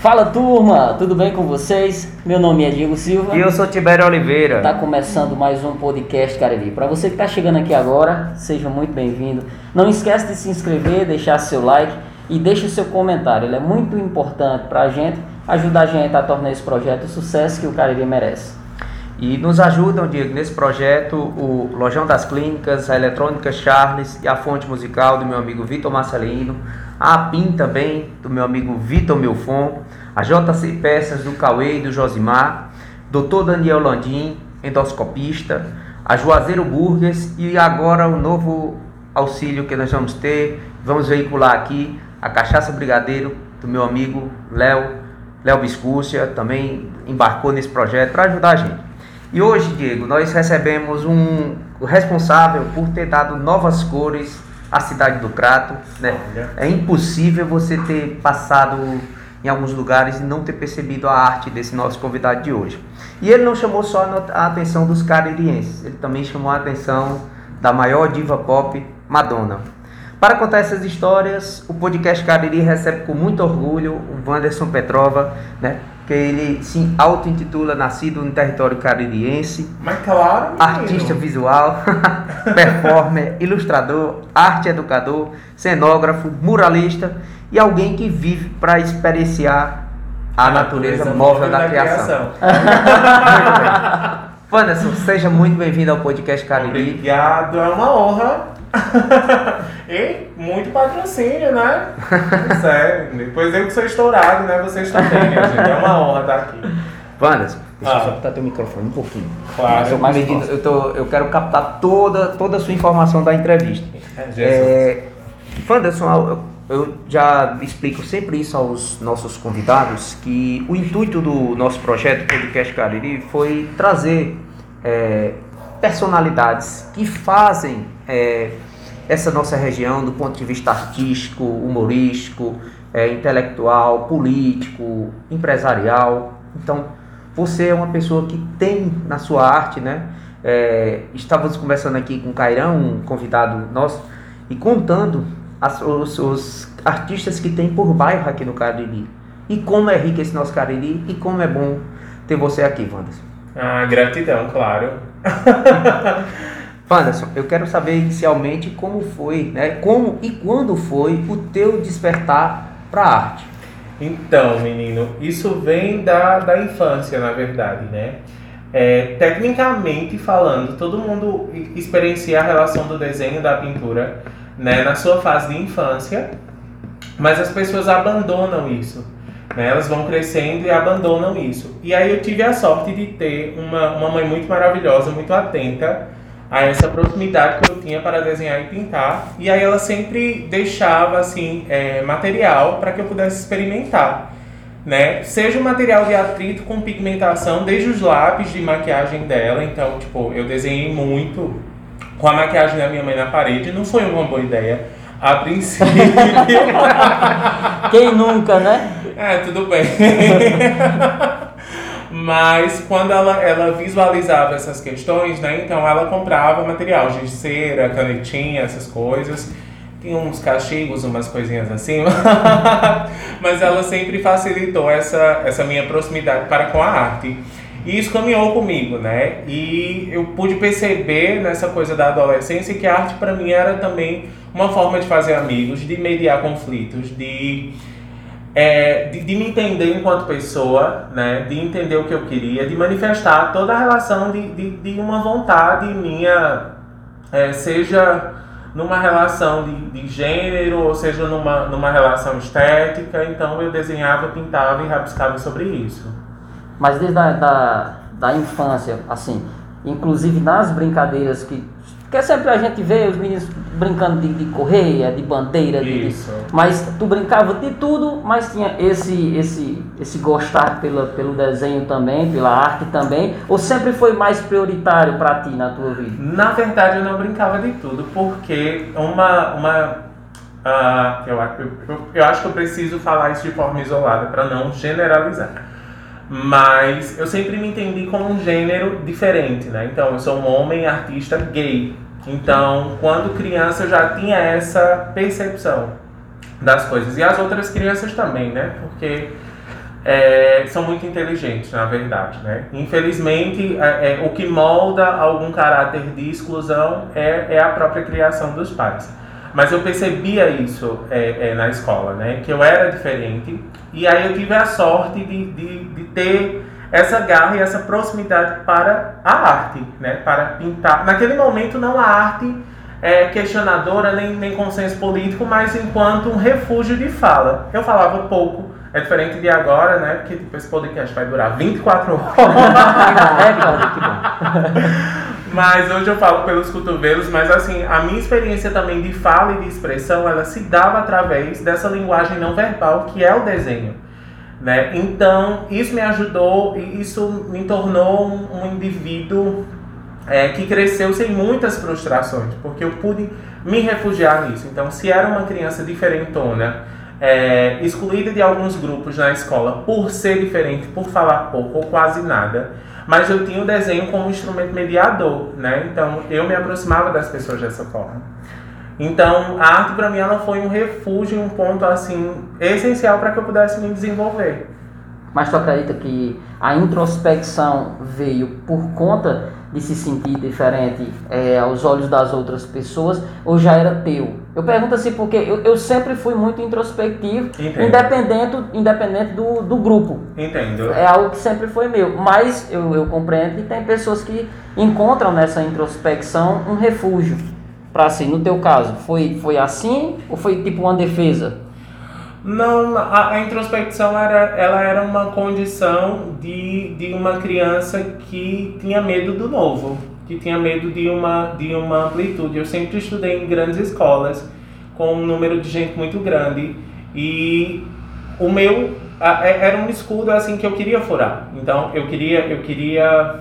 Fala turma, tudo bem com vocês? Meu nome é Diego Silva. E eu sou Tibério Oliveira. Está começando mais um podcast Cariri. Para você que está chegando aqui agora, seja muito bem-vindo. Não esquece de se inscrever, deixar seu like e deixe seu comentário. Ele é muito importante para a gente, ajudar a gente a tornar esse projeto o sucesso que o Cariri merece. E nos ajudam, Diego, nesse projeto o Lojão das Clínicas, a Eletrônica Charles e a fonte musical do meu amigo Vitor Marcelino, a PIN também, do meu amigo Vitor Milfon, a JC Peças do Cauê e do Josimar, Dr. Daniel Landim, endoscopista, a Juazeiro Burgers e agora o novo auxílio que nós vamos ter, vamos veicular aqui, a Cachaça Brigadeiro do meu amigo Léo, Léo Biscúcia, também embarcou nesse projeto para ajudar a gente. E hoje, Diego, nós recebemos um responsável por ter dado novas cores à cidade do Crato. Né? É impossível você ter passado em alguns lugares e não ter percebido a arte desse nosso convidado de hoje. E ele não chamou só a atenção dos caririenses, ele também chamou a atenção da maior diva pop, Madonna. Para contar essas histórias, o podcast Cariri recebe com muito orgulho o Wanderson Petrova, né? Que ele se auto-intitula Nascido no Território Caririense. Mas claro. Artista visual, performer, ilustrador, arte educador, cenógrafo, muralista e alguém que vive para experienciar a, a natureza, natureza móvel da, da criação. criação. Wanderson, seja muito bem-vindo ao podcast Cariri. Obrigado, é uma honra e muito patrocínio, né? Sério. Depois eu que sou estourado, né? Vocês também, minha gente. É uma honra estar aqui. Wanderson, deixa ah. eu só botar teu microfone um pouquinho. Claro. Mais medida, eu, tô, eu quero captar toda, toda a sua informação da entrevista. É, é, Wanderson, eu já explico sempre isso aos nossos convidados, que o intuito do nosso projeto Podcast Cariri foi trazer é, personalidades que fazem é, essa nossa região do ponto de vista artístico, humorístico, é, intelectual, político, empresarial. Então, você é uma pessoa que tem na sua arte, né? É, estávamos conversando aqui com o Cairão, um convidado nosso, e contando as, os, os, artistas que tem por bairro aqui no Cariri. E como é rico esse nosso Cariri e como é bom ter você aqui, Wanderson. Ah, gratidão, claro. Anderson, eu quero saber inicialmente como foi, né? Como e quando foi o teu despertar para a arte? Então, menino, isso vem da, da infância, na verdade, né? É, tecnicamente falando, todo mundo experiencia a relação do desenho e da pintura né, na sua fase de infância, mas as pessoas abandonam isso. Né? Elas vão crescendo e abandonam isso. E aí eu tive a sorte de ter uma, uma mãe muito maravilhosa, muito atenta a essa proximidade que eu tinha para desenhar e pintar. E aí ela sempre deixava assim é, material para que eu pudesse experimentar. Né? Seja o material de atrito com pigmentação, desde os lápis de maquiagem dela. Então, tipo, eu desenhei muito com a maquiagem da minha mãe na parede. Não foi uma boa ideia a princípio. Quem nunca, né? É, tudo bem. Mas quando ela, ela visualizava essas questões, né? Então ela comprava material de cera, canetinha, essas coisas. Tinha uns cachigos, umas coisinhas assim. Mas ela sempre facilitou essa, essa minha proximidade para com a arte. E isso caminhou comigo, né? E eu pude perceber nessa coisa da adolescência que a arte para mim era também uma forma de fazer amigos, de mediar conflitos, de é, de, de, me entender enquanto pessoa, né, de entender o que eu queria, de manifestar toda a relação de, de, de uma vontade minha, é, seja numa relação de, de gênero, ou seja numa, numa relação estética. Então eu desenhava, pintava e rabiscava sobre isso. Mas desde a da, da infância, assim, inclusive nas brincadeiras que porque sempre a gente vê os meninos brincando de, de correia, de bandeira, de, mas tu brincava de tudo, mas tinha esse esse esse gostar pela, pelo desenho também, pela arte também, ou sempre foi mais prioritário para ti na tua vida? Na verdade, eu não brincava de tudo, porque uma uma uh, eu, eu, eu acho que eu preciso falar isso de forma isolada para não generalizar. Mas eu sempre me entendi como um gênero diferente, né? Então, eu sou um homem artista gay. Então, quando criança, eu já tinha essa percepção das coisas. E as outras crianças também, né? Porque é, são muito inteligentes, na verdade. Né? Infelizmente, é, é, o que molda algum caráter de exclusão é, é, a própria criação dos pais. Mas eu percebia isso é, é, na escola, né? que eu era diferente. E aí eu tive a sorte de, de, de ter essa garra e essa proximidade para a arte, né? para pintar. Naquele momento, não a arte é, questionadora nem, nem consenso político, mas enquanto um refúgio de fala. Eu falava pouco, é diferente de agora, né? Porque tipo, esse podcast vai durar 24 horas. é, cara, que bom. Mas hoje eu falo pelos cotovelos, mas assim, a minha experiência também de fala e de expressão, ela se dava através dessa linguagem não verbal que é o desenho. Né? Então, isso me ajudou e isso me tornou um, indivíduo é, que cresceu sem muitas frustrações, porque eu pude me refugiar nisso. Então, se era uma criança diferentona, é, excluída de alguns grupos na escola por ser diferente, por falar pouco ou quase nada, mas eu tinha o desenho como instrumento mediador, né? Então eu me aproximava das pessoas dessa forma. Então a arte para mim ela foi um refúgio, um ponto assim essencial para que eu pudesse me desenvolver. Mas tu acredita que a introspecção veio por conta de se sentir diferente é, aos olhos das outras pessoas ou já era teu? Eu pergunto assim porque eu, eu sempre fui muito introspectivo, independente, independente do, do grupo. Entendo. É algo que sempre foi meu. Mas eu, eu compreendo que tem pessoas que encontram nessa introspecção um refúgio. Para assim, no teu caso, foi, foi assim ou foi tipo uma defesa? Não, a, a, introspecção era, ela era uma condição de, de uma criança que tinha medo do novo, que tinha medo de uma, de uma amplitude. Eu sempre estudei em grandes escolas, com um número de gente muito grande, e o meu a, é, era um escudo assim que eu queria furar. Então eu queria, eu queria,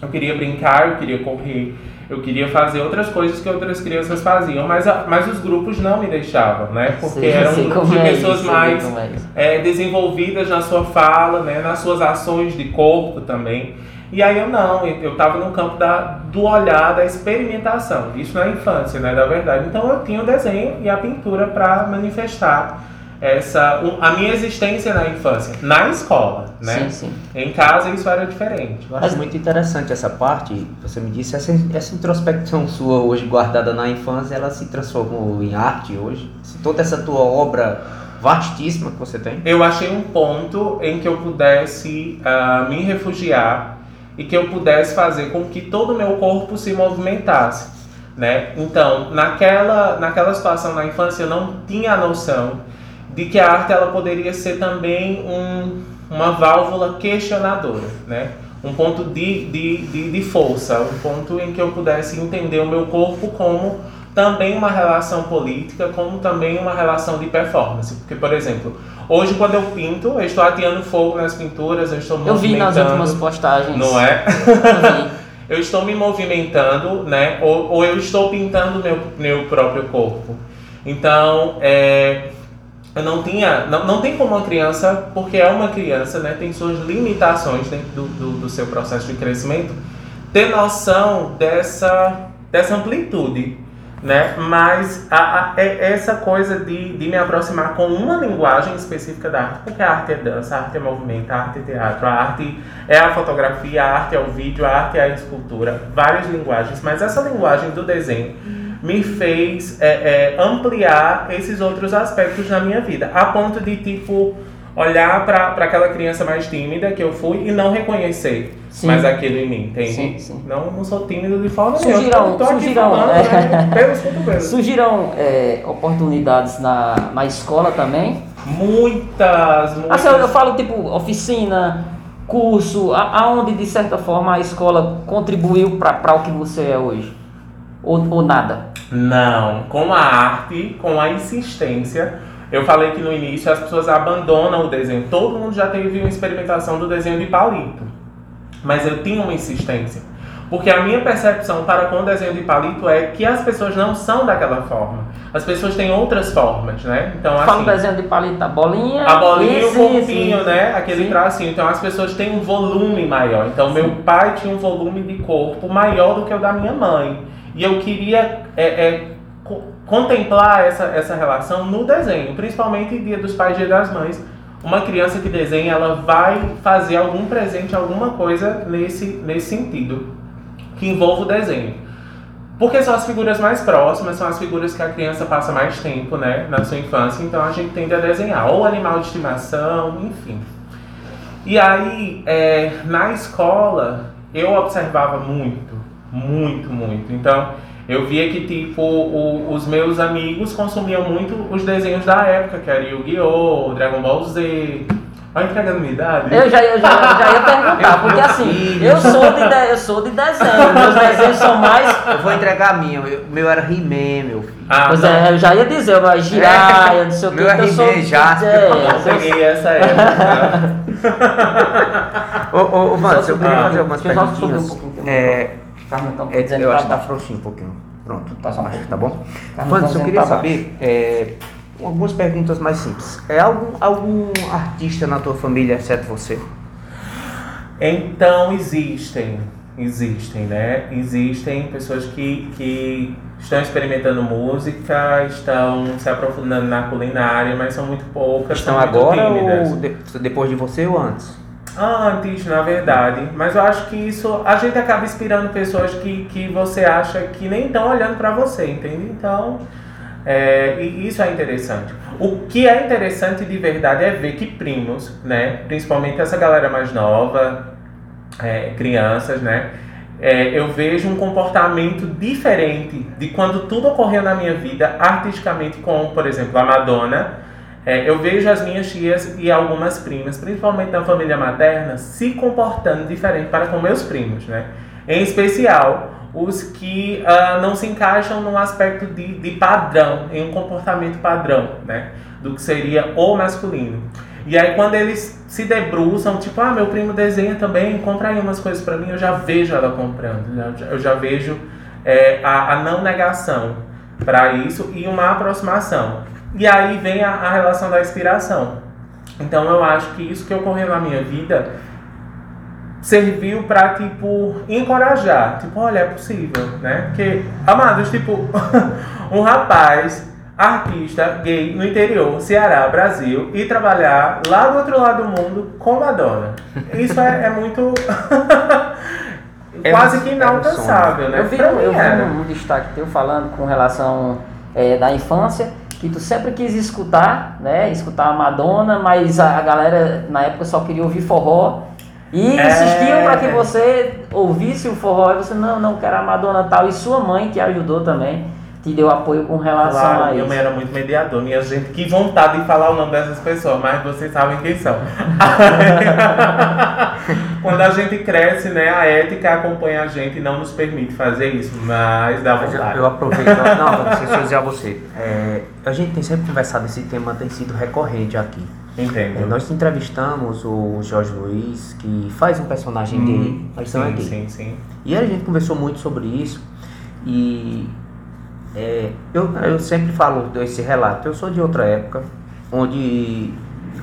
eu queria brincar, eu queria correr, eu queria fazer outras coisas que outras crianças faziam, mas, mas os grupos não me deixavam, né? Porque sim, eram sim, de é pessoas isso, mais é, desenvolvidas na sua fala, né? nas suas ações de corpo também. E aí eu não, eu estava no campo da, do olhar, da experimentação. Isso na infância, né? Da verdade. Então eu tinha o desenho e a pintura para manifestar essa a minha existência na infância, na escola, né? Sim, sim. Em casa isso era diferente. Eu acho muito interessante essa parte. Você me disse essa, essa introspecção sua hoje guardada na infância, ela se transformou em arte hoje. Toda essa tua obra vastíssima que você tem. Eu achei um ponto em que eu pudesse uh, me refugiar e que eu pudesse fazer com que todo o meu corpo se movimentasse, né? Então, naquela naquela situação na infância eu não tinha a noção de que a arte ela poderia ser também um, uma válvula questionadora, né? um ponto de, de, de, de, força, um ponto em que eu pudesse entender o meu corpo como também uma relação política, como também uma relação de performance. Porque, por exemplo, hoje quando eu pinto, eu estou ateando fogo nas pinturas, eu estou Eu vi nas últimas postagens. Não é? Eu, eu estou me movimentando, né? Ou, ou eu estou pintando meu, meu próprio corpo. Então, é, eu não tinha. Não, não tem como uma criança, porque é uma criança, né? Tem suas limitações dentro do, do, do seu processo de crescimento, ter noção dessa, dessa amplitude. Né? Mas a, a, é essa coisa de, de me aproximar com uma linguagem específica da arte, porque a arte é dança, a arte é movimento, a arte é teatro, a arte é a fotografia, a arte é o vídeo, a arte é a escultura, várias linguagens, mas essa linguagem do desenho me fez é, é, ampliar esses outros aspectos na minha vida, a ponto de, tipo, olhar para aquela criança mais tímida que eu fui e não reconhecer sim. mais aquilo em mim, entende? Sim, sim. Não, não sou tímido de forma nenhuma. Surgirão, falando, é, né, surgirão é, oportunidades na, na escola também? Muitas, muitas. Assim, eu, eu falo, tipo, oficina, curso, aonde, de certa forma, a escola contribuiu para o que você é hoje? Ou, ou nada? Não, com a arte, com a insistência. Eu falei que no início as pessoas abandonam o desenho. Todo mundo já teve uma experimentação do desenho de palito. Mas eu tinha uma insistência. Porque a minha percepção para com o desenho de palito é que as pessoas não são daquela forma. As pessoas têm outras formas, né? Então, assim, Fala o desenho de palito, a bolinha. A bolinha e o corpinho, né? Aquele sim. tracinho. Então as pessoas têm um volume maior. Então sim. meu pai tinha um volume de corpo maior do que o da minha mãe. E eu queria é, é, contemplar essa, essa relação no desenho, principalmente Dia dos Pais e Dia das Mães, uma criança que desenha, ela vai fazer algum presente, alguma coisa nesse, nesse sentido, que envolva o desenho. Porque são as figuras mais próximas, são as figuras que a criança passa mais tempo, né, na sua infância, então a gente tende a desenhar, ou animal de estimação, enfim. E aí, é, na escola, eu observava muito, muito, muito. Então, eu via que, tipo, o, os meus amigos consumiam muito os desenhos da época, que era Yu-Gi-Oh!, Dragon Ball Z. Olha entregando minha idade. Eu já, eu já, eu já ia perguntar, porque assim, eu sou, de de, eu sou de desenho, meus desenhos são mais. Eu vou entregar a minha, o meu era He-Man, meu filho. Ah, pois é, eu já ia dizer, mas Jiraiya, é, não sei o que, meu é eu sou. He-Man, Jasper. É, Eu peguei essa época. Ô, ô, ô Mano, eu queria Ah, fazer algumas um perguntinhas. pouquinho, É, Carmen, então, é, eu pra acho que tá frouxinho um pouquinho. Pronto, Tá só um acho que pouquinho. tá bom. Fandes, tá eu queria saber é, algumas perguntas mais simples. É algum, algum artista na tua família, exceto você? Então existem, existem, né? Existem pessoas que, que estão experimentando música, estão se aprofundando na culinária, mas são muito poucas. Estão são muito agora tímidas. ou de- depois de você ou antes? Antes, na verdade. Mas eu acho que isso. A gente acaba inspirando pessoas que, que você acha que nem estão olhando pra você, entende? Então. é, e isso é interessante. O que é interessante de verdade é ver que primos, né? Principalmente essa galera mais nova, é, crianças, né? É, eu vejo um comportamento diferente de quando tudo ocorreu na minha vida artisticamente, com, por exemplo, a Madonna. É, eu vejo as minhas tias e algumas primas, principalmente da família materna, se comportando diferente para com meus primos, né? Em especial, os que ah, não se encaixam num aspecto de, de padrão, em um comportamento padrão, né? Do que seria o masculino. E aí quando eles se debruçam, tipo, ah, meu primo desenha também, compra aí umas coisas pra mim, eu já vejo ela comprando, eu já vejo é, a, a não negação para isso e uma aproximação. E aí vem a, a relação da inspiração. Então eu acho que isso que ocorreu na minha vida serviu pra, tipo, encorajar. Tipo, olha, é possível, né? Porque, amados, tipo, um rapaz, artista, gay, no interior, Ceará, Brasil, e trabalhar lá do outro lado do mundo com Madonna. Isso é, é muito... É quase que é inalcançável, né? Eu vi, eu vi um destaque teu falando com relação é, da infância, que tu sempre quis escutar, né? Escutar a Madonna, mas a, a galera na época só queria ouvir forró. E É. insistiam para que você ouvisse o forró e você, não, não quero a Madonna tal. E sua mãe que ajudou também, te deu apoio com relação Claro, a minha isso. mãe era muito mediador. Minha gente, que vontade de falar o nome dessas pessoas, mas vocês sabem quem são. Quando a gente cresce, né, a ética acompanha a gente e não nos permite fazer isso, mas dá Mas eu, vontade. eu aproveito. Não, não, deixa eu dizer a você. É, a gente tem sempre conversado, esse tema tem sido recorrente aqui. É, Entendo. nós entrevistamos o Jorge Luiz, que faz um personagem Hum, gay, mas não é sim, gay. sim, sim. E a gente conversou muito sobre isso e é, eu, eu sempre falo desse relato. Eu sou de outra época, onde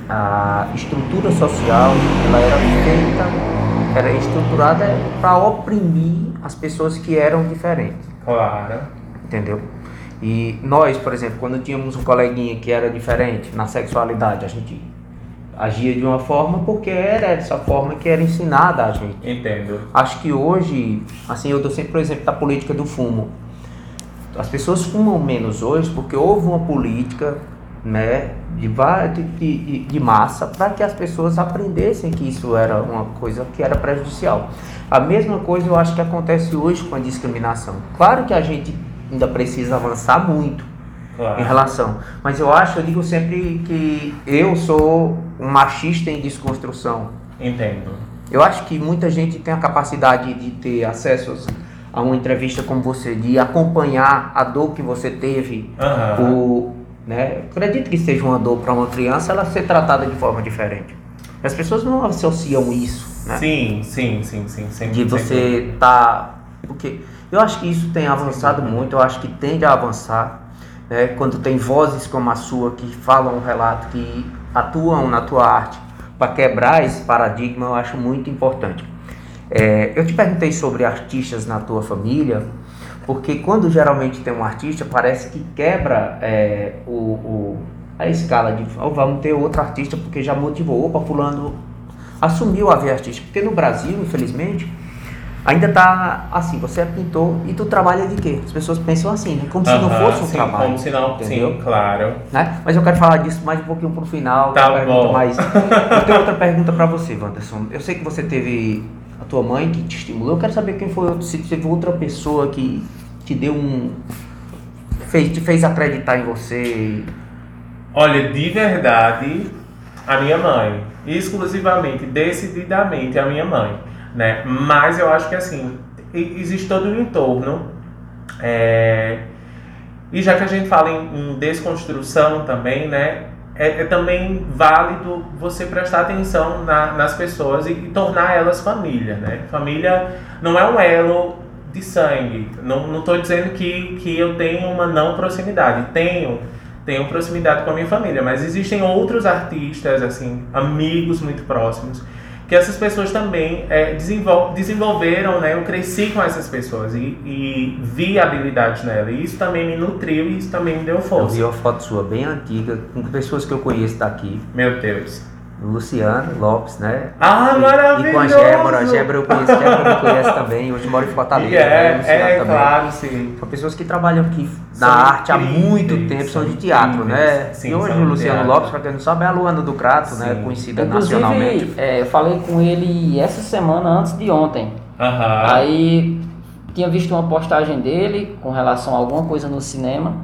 a estrutura social ela era feita, era estruturada para oprimir as pessoas que eram diferentes, Claro. entendeu? E nós, por exemplo, quando tínhamos um coleguinha que era diferente na sexualidade, a gente agia de uma forma porque era essa forma que era ensinada a gente. Entendo. Acho que hoje, assim, eu dou sempre o exemplo da política do fumo. As pessoas fumam menos hoje porque houve uma política né, de, de, de massa para que as pessoas aprendessem que isso era uma coisa que era prejudicial. A mesma coisa eu acho que acontece hoje com a discriminação. Claro que a gente ainda precisa avançar muito Claro. em relação, mas eu acho, eu digo sempre que eu sou um machista em desconstrução. Entendo. Eu acho que muita gente tem a capacidade de ter acesso a uma entrevista como você, de acompanhar a dor que você teve Aham. por, né? Acredito que seja uma dor para uma criança ela ser tratada de forma diferente. As pessoas não associam isso, né? Sim, sim, sim, sim. Sempre, De você tá, porque eu acho que isso tem avançado muito, eu acho que tende a avançar, né? Quando tem vozes como a sua que falam um relato, que atuam na tua arte para quebrar esse paradigma, eu acho muito importante. É, eu te perguntei sobre artistas na tua família, porque quando geralmente tem um artista, parece que quebra é, o, o- a escala de oh, vamos ter outro artista porque já motivou, opa, fulano assumiu a veia artística. Porque no Brasil, infelizmente, ainda tá assim, você é pintor e tu trabalha de quê? As pessoas pensam assim, né? Como se não fosse um sim, trabalho. Como se não, entendeu? sim, claro. Né? Mas eu quero falar disso mais um pouquinho pro final. Tá bom. Mais... eu tenho outra pergunta para você, Wanderson. Eu sei que você teve a tua mãe que te estimulou. Eu quero saber quem foi, se teve outra pessoa que te deu um... Fez, te fez acreditar em você. Olha, de verdade, a minha mãe. Exclusivamente, decididamente a minha mãe né? Mas eu acho que assim, existe todo um entorno. É... E já que a gente fala em, em desconstrução também, né? É, é, também válido você prestar atenção na, nas pessoas e, e, tornar elas família, né? Família não é um elo de sangue. Não estou dizendo que, que eu tenho uma não proximidade. Tenho, tenho proximidade com a minha família, mas existem outros artistas, assim, amigos muito próximos que essas pessoas também é, desenvol desenvolveram, né? Eu cresci com essas pessoas e, e vi habilidades nela. E isso também me nutriu e isso também me deu força. Eu vi uma foto sua bem antiga, com pessoas que eu conheço daqui. Meu Deus. Luciano Lopes, né? Ah, e, maravilhoso! E com a Gébora, a Gébora eu conheço, a Gébora me conhece também, hoje mora em Fortaleza. É, né? é, também. claro, sim. São pessoas que trabalham aqui são na arte há muito tempo, são de teatro, né? Sim, e hoje o Luciano teatro. Lopes, para quem não sabe, é a Luana do Crato, né? Conhecida Inclusive, nacionalmente. É, eu falei com ele essa semana antes de ontem. Aham. Aí tinha visto uma postagem dele com relação a alguma coisa no cinema.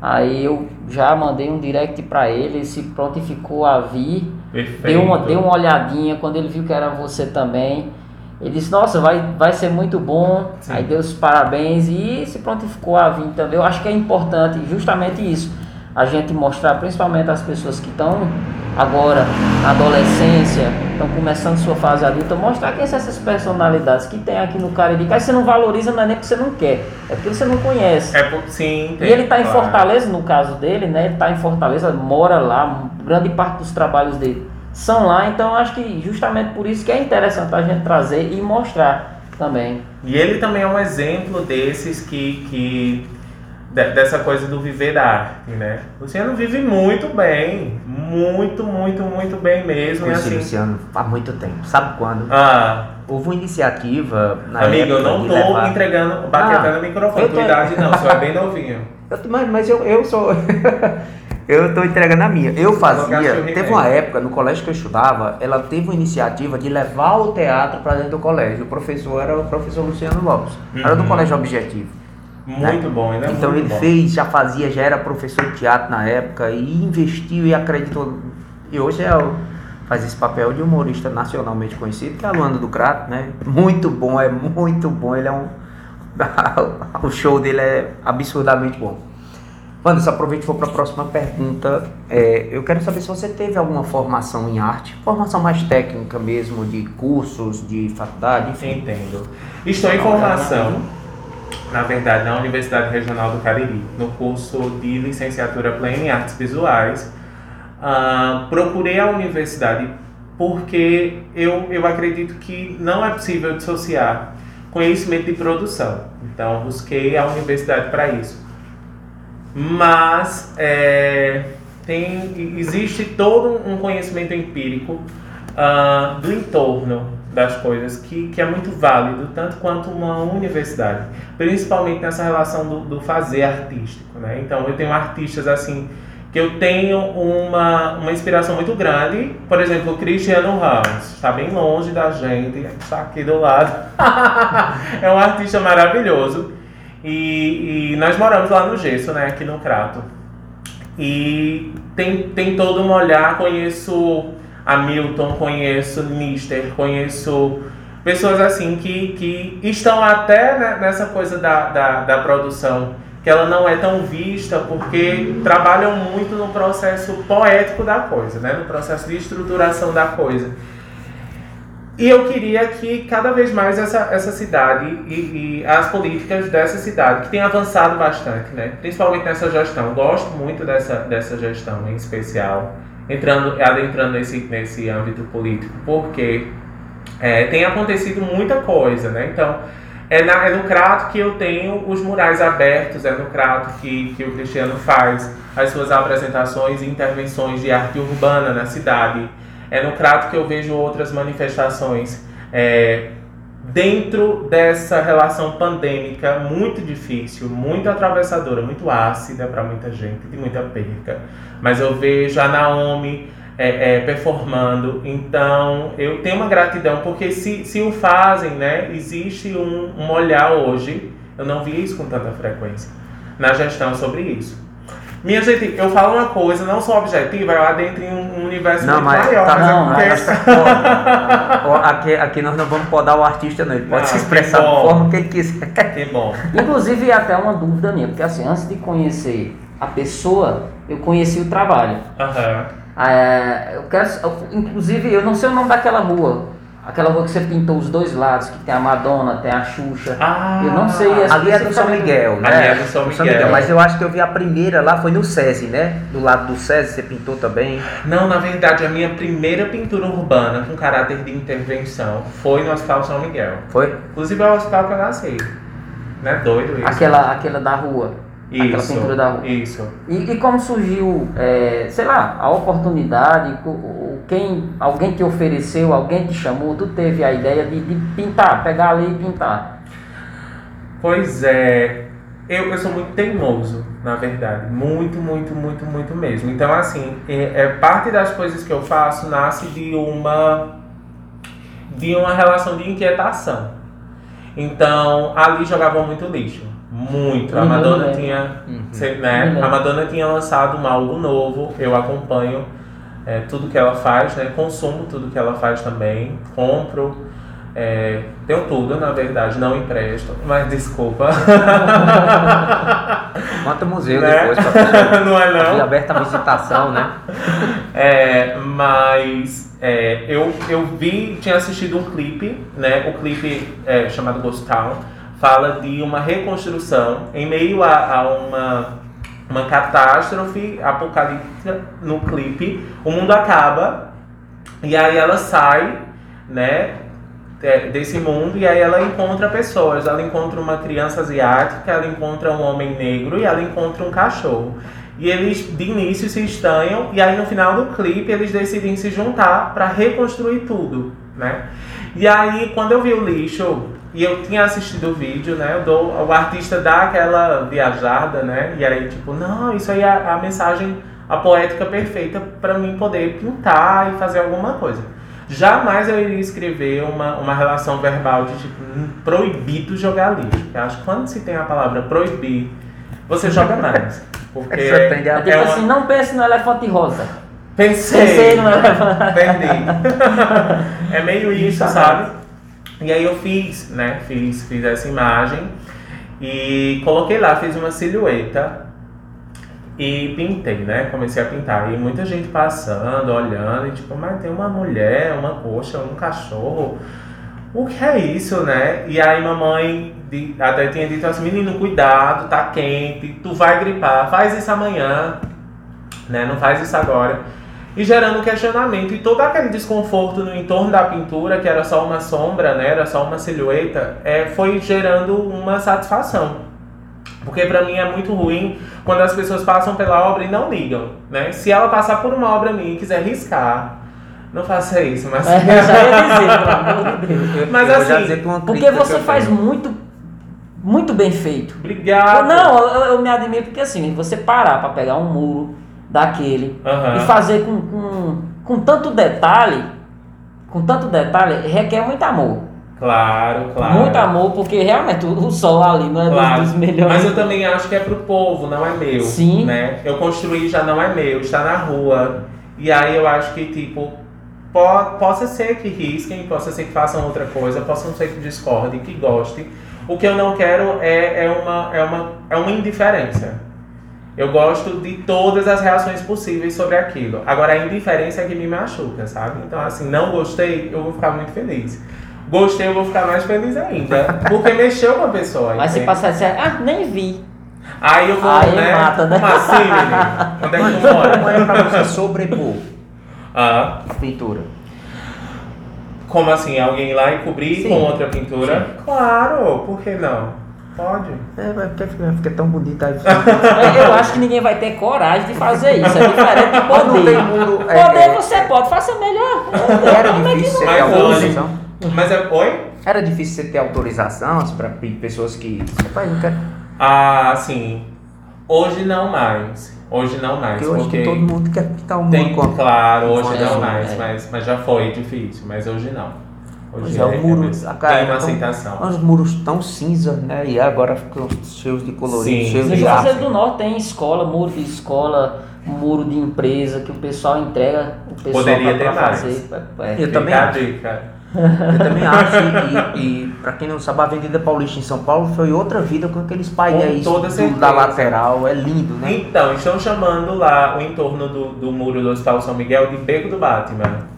Aí eu já mandei um direct para ele, ele se prontificou a vir. Perfeito. Deu uma, deu uma olhadinha quando ele viu que era você também. Ele disse, nossa, vai, vai ser muito bom. Sim. Aí deu os parabéns e se prontificou a vir também. Eu acho que é importante justamente isso. A gente mostrar, principalmente as pessoas que estão agora na adolescência, estão começando sua fase adulta, mostrar quem são essas personalidades que tem aqui no Cariri. Aí você não valoriza, não é nem porque você não quer, é porque você não conhece. É porque sim. Tem, e ele está em Fortaleza, no caso dele, né? Ele está em Fortaleza, mora lá, grande parte dos trabalhos dele são lá, então acho que justamente por isso que é interessante a gente trazer e mostrar também. E ele também é um exemplo desses que, que dessa coisa do viver da arte, né? O Luciano vive muito bem, muito, muito, muito bem mesmo. Conheci assim... Luciano há muito tempo. Sabe quando? Ah. Houve uma iniciativa na Amigo, eu não tô levar... entregando, baquetando ah, o microfone. Tua idade não, você é bem novinho. Eu, mas, mas eu, eu sou. eu estou entregando a minha. Eu fazia. Teve uma época no colégio que eu estudava, ela teve uma iniciativa de levar o teatro para dentro do colégio. O professor era o professor Luciano Lopes. Uhum. Era do uhum. colégio objetivo. Muito né? bom, né? Então Muito ele bom. fez, já fazia, já era professor de teatro na época e investiu e acreditou. E hoje é o, faz esse papel de humorista nacionalmente conhecido, que é a Luanda do Crato, né? Muito bom, é muito bom. Ele é um. o show dele é absurdamente bom. Anderson, aproveite e vou para a próxima pergunta. É, eu quero saber se você teve alguma formação em arte, formação mais técnica mesmo, de cursos, de faculdade, enfim. Entendo. Estou em formação na verdade, na Universidade Regional do Cariri, no curso de licenciatura plena em artes visuais. Uh, procurei a universidade porque eu, eu acredito que não é possível dissociar conhecimento de produção. Então, busquei a universidade para isso. Mas é, tem, existe todo um conhecimento empírico uh, do entorno das coisas que, que é muito válido, tanto quanto uma universidade, principalmente nessa relação do, do fazer artístico. Né? Então, eu tenho artistas assim que eu tenho uma, uma inspiração muito grande, por exemplo, o Cristiano Ramos, está bem longe da gente, está aqui do lado, é um artista maravilhoso, e, e, nós moramos lá no Gesso, né, aqui no Crato, e tem, tem todo um olhar, conheço Hamilton, conheço Mister, conheço pessoas assim que, que estão até nessa coisa da, da, da produção, que ela não é tão vista porque trabalham muito no processo poético da coisa, né? no processo de estruturação da coisa. E eu queria que cada vez mais essa, essa cidade e, e, as políticas dessa cidade, que tem avançado bastante, né? principalmente nessa gestão, gosto muito dessa, dessa gestão em especial, entrando, adentrando nesse, nesse âmbito político, porque é, tem acontecido muita coisa, né? Então, É, na, é no Crato que eu tenho os murais abertos, é no Crato que, que o Cristiano faz as suas apresentações e intervenções de arte urbana na cidade. É no Crato que eu vejo outras manifestações. É, dentro dessa relação pandêmica muito difícil, muito atravessadora, muito ácida para muita gente, de muita perca. Mas eu vejo a Naomi é, é, performando, então eu tenho uma gratidão, porque se, se o fazem, né, existe um, um olhar hoje, eu não vi isso com tanta frequência, na gestão sobre isso. Minha gente, eu falo uma coisa, não sou objetiva, eu adentro em um universo não, muito mas, maior. Tá, mas não, é mas tá aqui, aqui nós não vamos podar o artista, não. Ele pode Não, se expressar da forma que ele quiser. Que bom. Inclusive, é até uma dúvida minha, porque assim, antes de conhecer a pessoa, eu conheci o trabalho. Aham. É, eu quero, inclusive, eu não sei o nome daquela rua. Aquela rua que você pintou os dois lados, que tem a Madonna, tem a Xuxa. Ah, eu não sei essa Ali é do São Miguel, né? Ali é do São Miguel. Mas eu acho que eu vi a primeira lá, foi no SESI, né? Do lado do SESI, você pintou também. Não, na verdade, a minha primeira pintura urbana com caráter de intervenção foi no Hospital São Miguel. Foi? Inclusive é o hospital que eu nasci. Não é doido isso? Aquela, aquela da rua. Aquela isso, pintura da rua. Isso. E, e como surgiu, é, sei lá, a oportunidade, quem, alguém te ofereceu, alguém te chamou, tu teve a ideia de, de pintar, pegar ali e pintar. Pois é, eu, eu sou muito teimoso, na verdade. Muito, muito, muito, muito mesmo. Então, assim, é, é parte das coisas que eu faço nasce de uma de uma relação de inquietação. Então, ali jogavam muito lixo. Muito. A Uhum, Madonna né? tinha. Uhum. né? Uhum. A Madonna tinha lançado um álbum novo. Eu acompanho é, tudo que ela faz, né? Consumo tudo que ela faz também. Compro. É, tenho tudo, na verdade, não empresto, mas desculpa. Monta museu Né? depois pra pessoa. não é não? aberta a visitação, né? É, mas é, eu, eu vi, tinha assistido um clipe, né? O clipe é, chamado Ghost Town fala de uma reconstrução em meio a, a uma, uma catástrofe apocalíptica no clipe. O mundo acaba e aí ela sai, né? é, desse mundo e aí ela encontra pessoas. Ela encontra uma criança asiática, ela encontra um homem negro e ela encontra um cachorro. E eles de início se estranham e aí no final do clipe eles decidem se juntar para reconstruir tudo, né? E aí quando eu vi o lixo e eu tinha assistido o vídeo, né? Eu dou, o artista dá aquela viajada, né? E aí tipo, não, isso aí é a, a mensagem, a poética perfeita para mim poder pintar e fazer alguma coisa. Jamais eu iria escrever uma, uma relação verbal de tipo, "Hum, proibido jogar lixo. Eu acho que quando se tem a palavra proibir, você joga mais. Porque Você aprende a- É tipo é uma- assim, não pense no elefante rosa. Pensei. Pensei no elefante. Perdi. é meio isso, sabe? E aí eu fiz, né? Fiz, fiz essa imagem e coloquei lá, fiz uma silhueta e pintei, né? Comecei a pintar. E muita gente passando, olhando, e tipo, mas tem uma mulher, uma coxa, um cachorro. O que é isso, né? E aí mamãe até tinha dito assim, menino, cuidado, tá quente, tu vai gripar, faz isso amanhã, né? Não faz isso agora. E gerando questionamento e todo aquele desconforto no entorno da pintura, que era só uma sombra, né? Era só uma silhueta, é, foi gerando uma satisfação. Porque pra mim é muito ruim quando as pessoas passam pela obra e não ligam, né? Se ela passar por uma obra minha e quiser riscar, não faça isso, mas... É, já ia dizer, pelo amor de Deus. Eu- Mas assim, dizer que uma Porque você faz muito, muito bem feito. Obrigado! Não, eu, eu me admiro porque assim, você parar pra pegar um muro daquele Aham. e fazer com, com, com tanto detalhe, com tanto detalhe, requer muito amor. Claro, claro. Muito amor, porque realmente o, sol ali não é dos- Claro. dos, melhores. Mas eu também acho que é pro povo, não é meu. Sim. Né? Eu construí já não é meu, está na rua. E aí eu acho que, tipo, po possa ser que risquem, possa ser que façam outra coisa, possam ser que discordem, que gostem. O que eu não quero é, é, uma, é, uma, é uma indiferença. Eu gosto de todas as reações possíveis sobre aquilo. Agora, a indiferença é que me machuca, sabe? Então, assim, não gostei, eu vou ficar muito feliz. Gostei, eu vou ficar mais feliz ainda. Porque mexeu com a pessoa. Mas se passar assim, ah, nem vi. Aí eu vou, Aí né? mata, né? Como assim, menino? Onde é que tu Como mora? é pra você sobrepor Ah, a pintura? Como assim? Alguém ir lá e cobrir Sim. com outra pintura? Sim. Claro, por que não? Pode. É, mas porque fica, tão bonito aí. Eu acho que ninguém vai ter coragem de fazer isso. É diferente de Mas não tem poder. muro. é, Poder é, você pode, faça melhor. Era Como é que difícil não? você ter Mas hoje- autorização. Mas é. Oi? Era difícil você ter autorização para pessoas que. Rapaz, não quero. Ah, sim. Hoje não mais. Hoje não mais. Porque hoje porque todo mundo quer pintar um muro com claro, hoje É, não mais, é. mas, mas já foi difícil, mas hoje não. Hoje Pois é, o muro, mais- a cara, tem uma então, aceitação. Uns muros tão cinza, né? E agora ficam cheios de colorido, Sim. cheios de arte. do Norte tem escola, muro de escola, muro de empresa que o pessoal entrega o pessoal Poderia pra, ter pra mais. fazer. É, é. Eu também acho. Eu também acho, e, e, e pra quem não sabe, a Avenida Paulista em São Paulo foi outra vida com aqueles painéis toda do- certeza. da lateral, é lindo, né? Então, estão chamando lá o entorno do, do muro do Hospital São Miguel de Beco do Batman.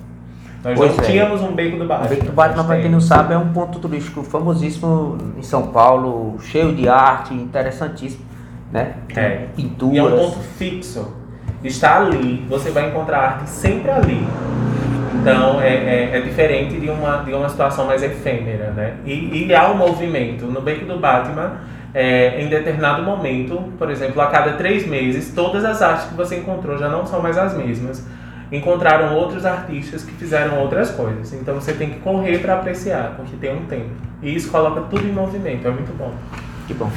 Nós Pois não é. tínhamos um Beco do O Batman. Beco do Batman, pra quem não sabe, é um ponto turístico famosíssimo em São Paulo, cheio de arte, interessantíssimo, né? É. E é um Pinturas. ponto fixo. Está ali, você vai encontrar arte sempre ali. Então é, é, é diferente de uma, de uma situação mais efêmera, né? E, e há um movimento. No Beco do Batman, é, em determinado momento, por exemplo, a cada três meses, todas as artes que você encontrou já não são mais as mesmas. Encontraram outros artistas que fizeram outras coisas. Então você tem que correr para apreciar, porque tem um tempo. E isso coloca tudo em movimento, é muito bom. Que bom.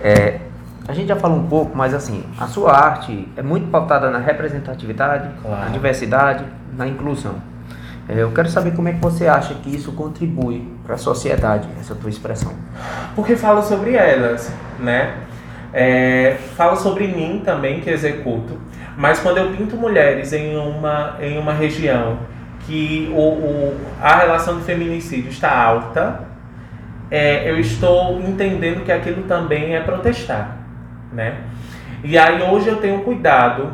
É, a gente já falou um pouco, mas assim, a sua arte é muito pautada na representatividade, Claro. na diversidade, na inclusão. É, eu quero saber como é que você acha que isso contribui para a sociedade, essa tua expressão. Porque fala sobre elas, né? É, fala sobre mim também, que executo. Mas quando eu pinto mulheres em uma, em uma região que o, o- a relação de feminicídio está alta, é, eu estou entendendo que aquilo também é protestar, né? E aí hoje eu tenho cuidado,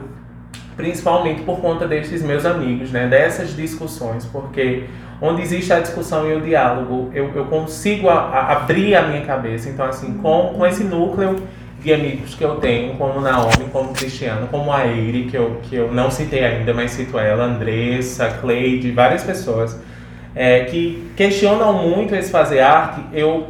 principalmente por conta desses meus amigos, né? Dessas discussões, porque onde existe a discussão e o diálogo, eu, eu consigo a- a- abrir a minha cabeça. Então, assim, com, com esse núcleo de amigos que eu tenho, como Naomi, como Cristiano, como a Eire, que eu, que eu não citei ainda, mas cito ela, Andressa, Cleide, várias pessoas é, que questionam muito esse fazer arte, eu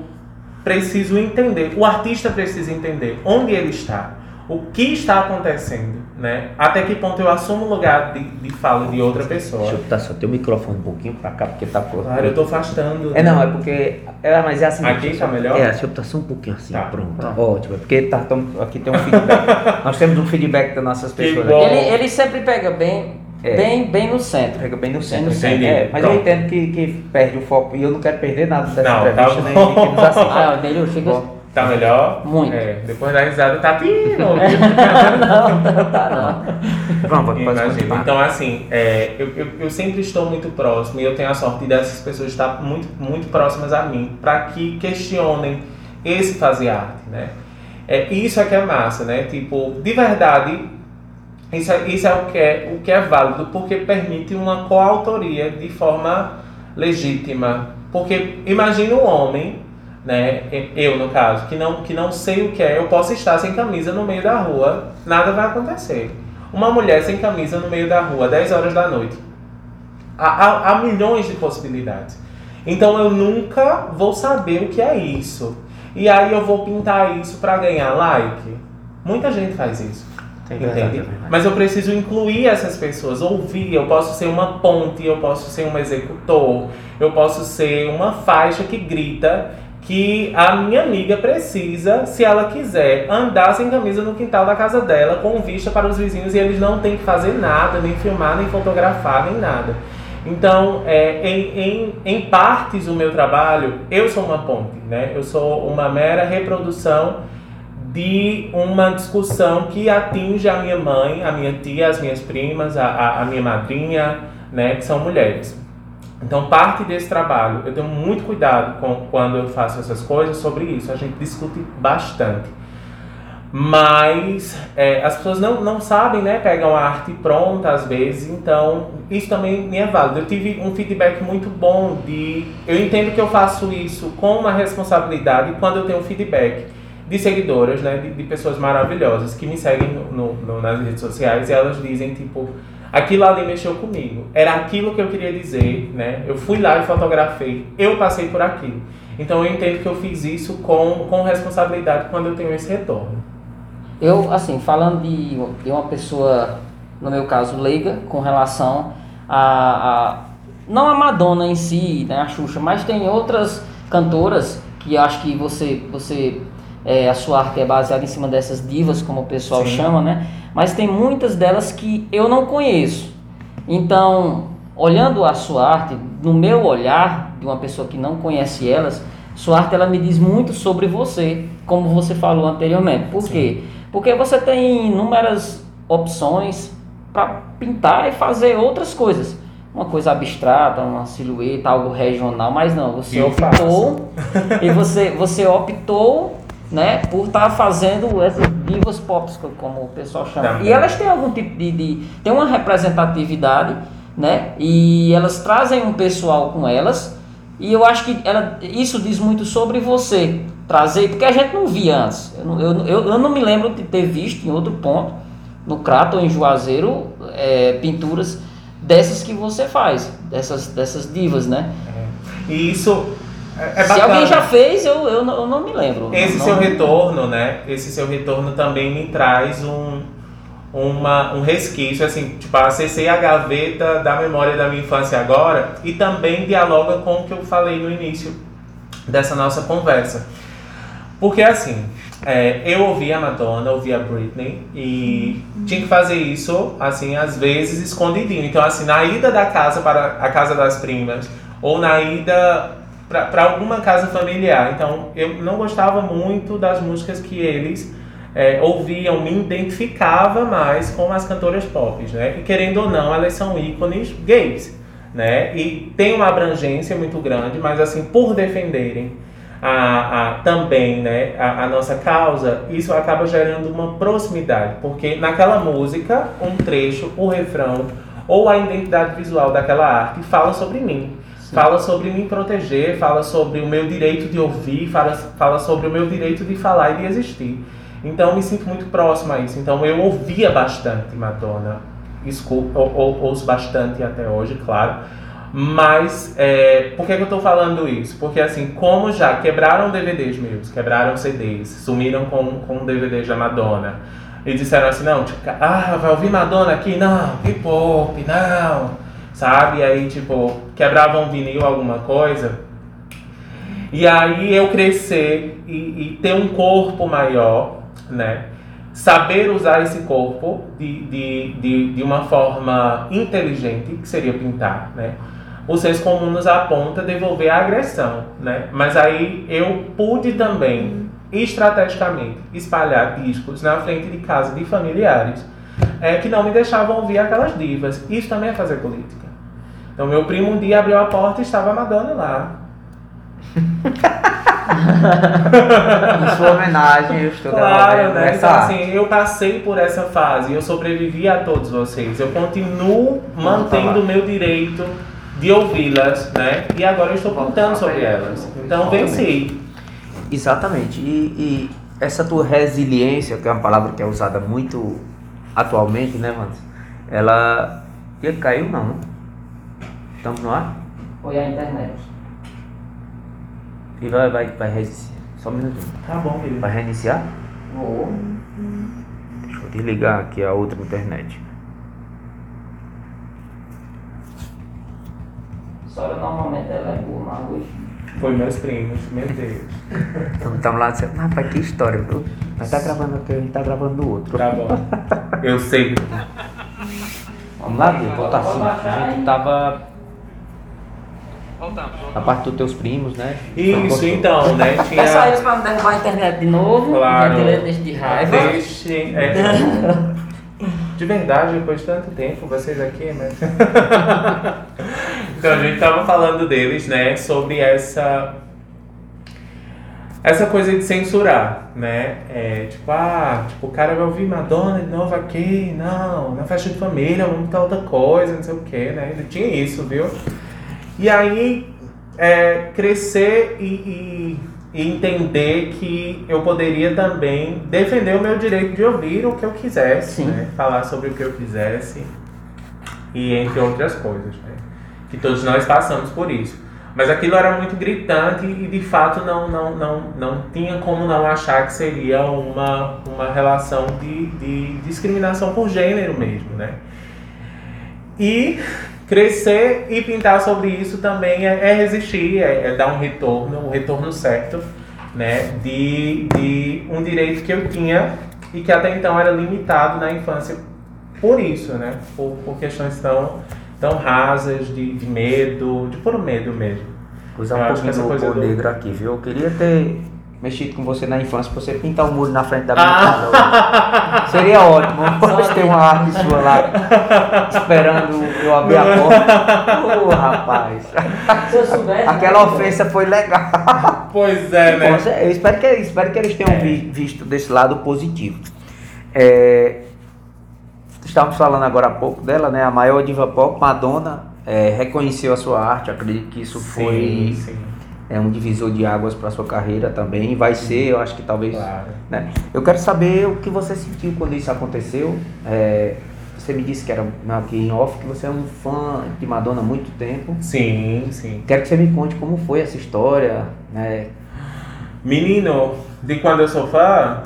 preciso entender, o artista precisa entender onde ele está, o que está acontecendo, né? Até que ponto eu assumo o lugar de, de fala de outra pessoa. Deixa eu botar só teu microfone um pouquinho para cá, porque tá por. Claro, eu tô afastando. É não, é porque. É, mas é assim. Aqui eu tá melhor? É, deixa eu botar só um pouquinho assim, Tá. pronto. Tá. Ótimo, é porque tá, tão- aqui tem um feedback. Nós temos um feedback das nossas Que pessoas. Ele, ele sempre pega bem, É. bem, bem no centro. Pega bem no centro. no centro. É, mas eu Pronto. entendo que, que perde o foco e eu não quero perder nada dessa Não, tá entrevista, nem bom. de quem nos assiste. Ah, chega. Tá melhor? Muito. É, depois da risada tá pino. não, não tá não. Vamos, pode Imagina. Então, assim, é, eu, eu, eu sempre estou muito próximo e eu tenho a sorte dessas pessoas estar muito, muito próximas a mim para que questionem esse fazer arte, né? É, isso é que é massa, né? Tipo, de verdade, isso é, isso é, o, que é o que é válido porque permite uma coautoria de forma legítima. Porque imagina um homem, né? Eu no caso, que não, que não sei o que é, eu posso estar sem camisa no meio da rua, nada vai acontecer. Uma mulher sem camisa no meio da rua, 10 horas da noite. Há, há, há milhões de possibilidades. Então eu nunca vou saber o que é isso. E aí eu vou pintar isso para ganhar like. Muita gente faz isso. Entende? é. Mas eu preciso incluir essas pessoas, ouvir. Eu posso ser uma ponte, eu posso ser um executor, eu posso ser uma faixa que grita que a minha amiga precisa, se ela quiser, andar sem camisa no quintal da casa dela, com vista para os vizinhos, e eles não têm que fazer nada, nem filmar, nem fotografar, nem nada. Então, é, em, em, em partes do meu trabalho, eu sou uma ponte, né? Eu sou uma mera reprodução de uma discussão que atinge a minha mãe, a minha tia, as minhas primas, a, a, a minha madrinha, né, que são mulheres. Então, parte desse trabalho, eu tenho muito cuidado com, quando eu faço essas coisas sobre isso. A gente discute bastante. Mas é, as pessoas não, não sabem, né? Pegam a arte pronta às vezes, então isso também me é válido. Eu tive um feedback muito bom de. Eu entendo que eu faço isso com uma responsabilidade quando eu tenho feedback de seguidoras, né? De, de pessoas maravilhosas que me seguem no, no- nas redes sociais e elas dizem, tipo, aquilo ali mexeu comigo. Era aquilo que eu queria dizer, né? Eu fui lá e fotografei, eu passei por aquilo. Então eu entendo que eu fiz isso com, com responsabilidade quando eu tenho esse retorno. Eu, assim, falando de, de uma pessoa, no meu caso, leiga, com relação a, a não a Madonna em si, né, a Xuxa, mas tem outras cantoras que acho que você, você é, a sua arte é baseada em cima dessas divas, como o pessoal Sim. chama, né? Mas tem muitas delas que eu não conheço. Então, olhando a sua arte, no meu olhar de uma pessoa que não conhece elas, sua arte ela me diz muito sobre você, como você falou anteriormente. Por Sim. quê? Porque você tem inúmeras opções para pintar e fazer outras coisas uma coisa abstrata, uma silhueta, algo regional, mas não, você optou e você, você optou né, por estar tá fazendo essas divas pop, como o pessoal chama. Também. E elas têm algum tipo de, de tem uma representatividade, né? E elas trazem um pessoal com elas. E eu acho que ela, isso diz muito sobre você trazer, porque a gente não via antes. Eu, eu, eu, eu não me lembro de ter visto em outro ponto, no Crato ou em Juazeiro, é, pinturas dessas que você faz, dessas, dessas divas, né? É. E isso é, é Se alguém já fez, eu, eu, não, eu não me lembro. Esse não, seu retorno, né? Esse seu retorno também me traz um, uma, um resquício, assim, tipo, acessei a gaveta da memória da minha infância agora e também dialoga com o que eu falei no início dessa nossa conversa. Porque assim, é, eu ouvia a Madonna, ouvia a Britney e tinha que fazer isso, assim, às vezes escondidinho. Então, assim, na ida da casa para a casa das primas ou na ida para alguma casa familiar. Então, eu não gostava muito das músicas que eles é, ouviam, me identificava mais com as cantoras pop, né? E querendo ou não, elas são ícones gays, né? E tem uma abrangência muito grande, mas assim, por defenderem a, a, também né, a, a, nossa causa, isso acaba gerando uma proximidade, porque naquela música, um trecho, o refrão ou a identidade visual daquela arte fala sobre mim. Fala sobre me proteger, fala sobre o meu direito de ouvir, fala, fala sobre o meu direito de falar e de existir. Então me sinto muito próximo a isso. Então eu ouvia bastante Madonna, escuto, ou, ou, ouço bastante até hoje, claro mas, é, por que, que eu estou falando isso? Porque, assim, como já quebraram DVDs meus, quebraram CDs, sumiram com, com DVDs da Madonna, e disseram assim: não, tipo, ah, vai ouvir Madonna aqui? Não, que pop, não, sabe? Aí, tipo, quebravam vinil, alguma coisa. E aí eu crescer e, e ter um corpo maior, né? saber usar esse corpo de, de, de, de uma forma inteligente, que seria pintar, né? o senso comum nos aponta devolver a agressão, né? Mas aí eu pude também, estrategicamente, espalhar discos na frente de casa de familiares é, que não me deixavam ouvir aquelas divas. Isso também é fazer política. Então meu primo um dia abriu a porta e estava a Madonna lá. em sua homenagem, eu estou claro, né? Então, assim, eu passei por essa fase, eu sobrevivi a todos vocês. Eu continuo mantendo o meu direito de ouvi-las, né? E agora eu estou contando sobre elas. Então venci. Exatamente. E, e, essa tua resiliência, que é uma palavra que é usada muito atualmente, né, mano? Ela. E caiu não, né? Estamos no ar? Foi a internet. E vai, vai, vai reiniciar. Só um minutinho. Tá bom, querido. Vai reiniciar? Vou. Deixa eu desligar aqui a outra internet. história normalmente ela é boa, mas hoje. Foi meus primos, meu Deus. Então estamos lá dizendo, rapaz, que história, viu? Mas tá gravando aqui, a gente tá gravando no outro. Tá bom. Eu sei. Vamos lá, Viu? Voltar assim. A gente tava. Voltamos. A parte dos teus primos, né? Isso, então, né? Tinha... Peça eles pra não derrubar a internet de novo. Claro. Deixe de raiva. Deixe. É, de verdade, depois de tanto tempo, vocês aqui, mas. Então a gente estava falando deles, né, sobre essa essa coisa de censurar, né? É, tipo, ah, tipo, o cara vai ouvir Madonna de novo aqui, não, na festa de família, vamos botar outra coisa, não sei o que, né? Ele tinha isso, viu? E aí, é, crescer e, e, e, entender que eu poderia também defender o meu direito de ouvir o que eu quisesse, né? Falar sobre o que eu quisesse. e entre outras coisas, né? Que todos nós passamos por isso. Mas aquilo era muito gritante e de fato não, não, não, não tinha como não achar que seria uma, uma relação de, de discriminação por gênero mesmo, né? E crescer e pintar sobre isso também é, é resistir, é, é, dar um retorno, um retorno certo, né? De, de um direito que eu tinha e que até então era limitado na infância por isso, né? Por, por questões tão tão rasas, de, de medo, de puro medo mesmo. Usar um pouquinho do do... negro aqui, viu? Eu queria ter mexido com você na infância pra você pintar o um muro na frente da minha ah. casa. Seria ótimo. Vamos ter uma arte sua lá esperando eu abrir a porta. Ô, oh, rapaz. Se eu soubesse. Aquela ofensa foi legal. Pois é, né? Eu espero que, espero que eles tenham é. visto desse lado positivo. É, estávamos falando agora há pouco dela, né? A maior diva pop, Madonna, é, reconheceu a sua arte. Acredito que isso sim, foi sim. É um divisor de águas para sua carreira também. Vai ser, eu acho que talvez. Claro. Né? Eu quero saber o que você sentiu quando isso aconteceu. É, você me disse que era aqui em off que você é um fã de Madonna há muito tempo. Sim, sim. Quero que você me conte como foi essa história. Né? Menino, de quando eu sou fã,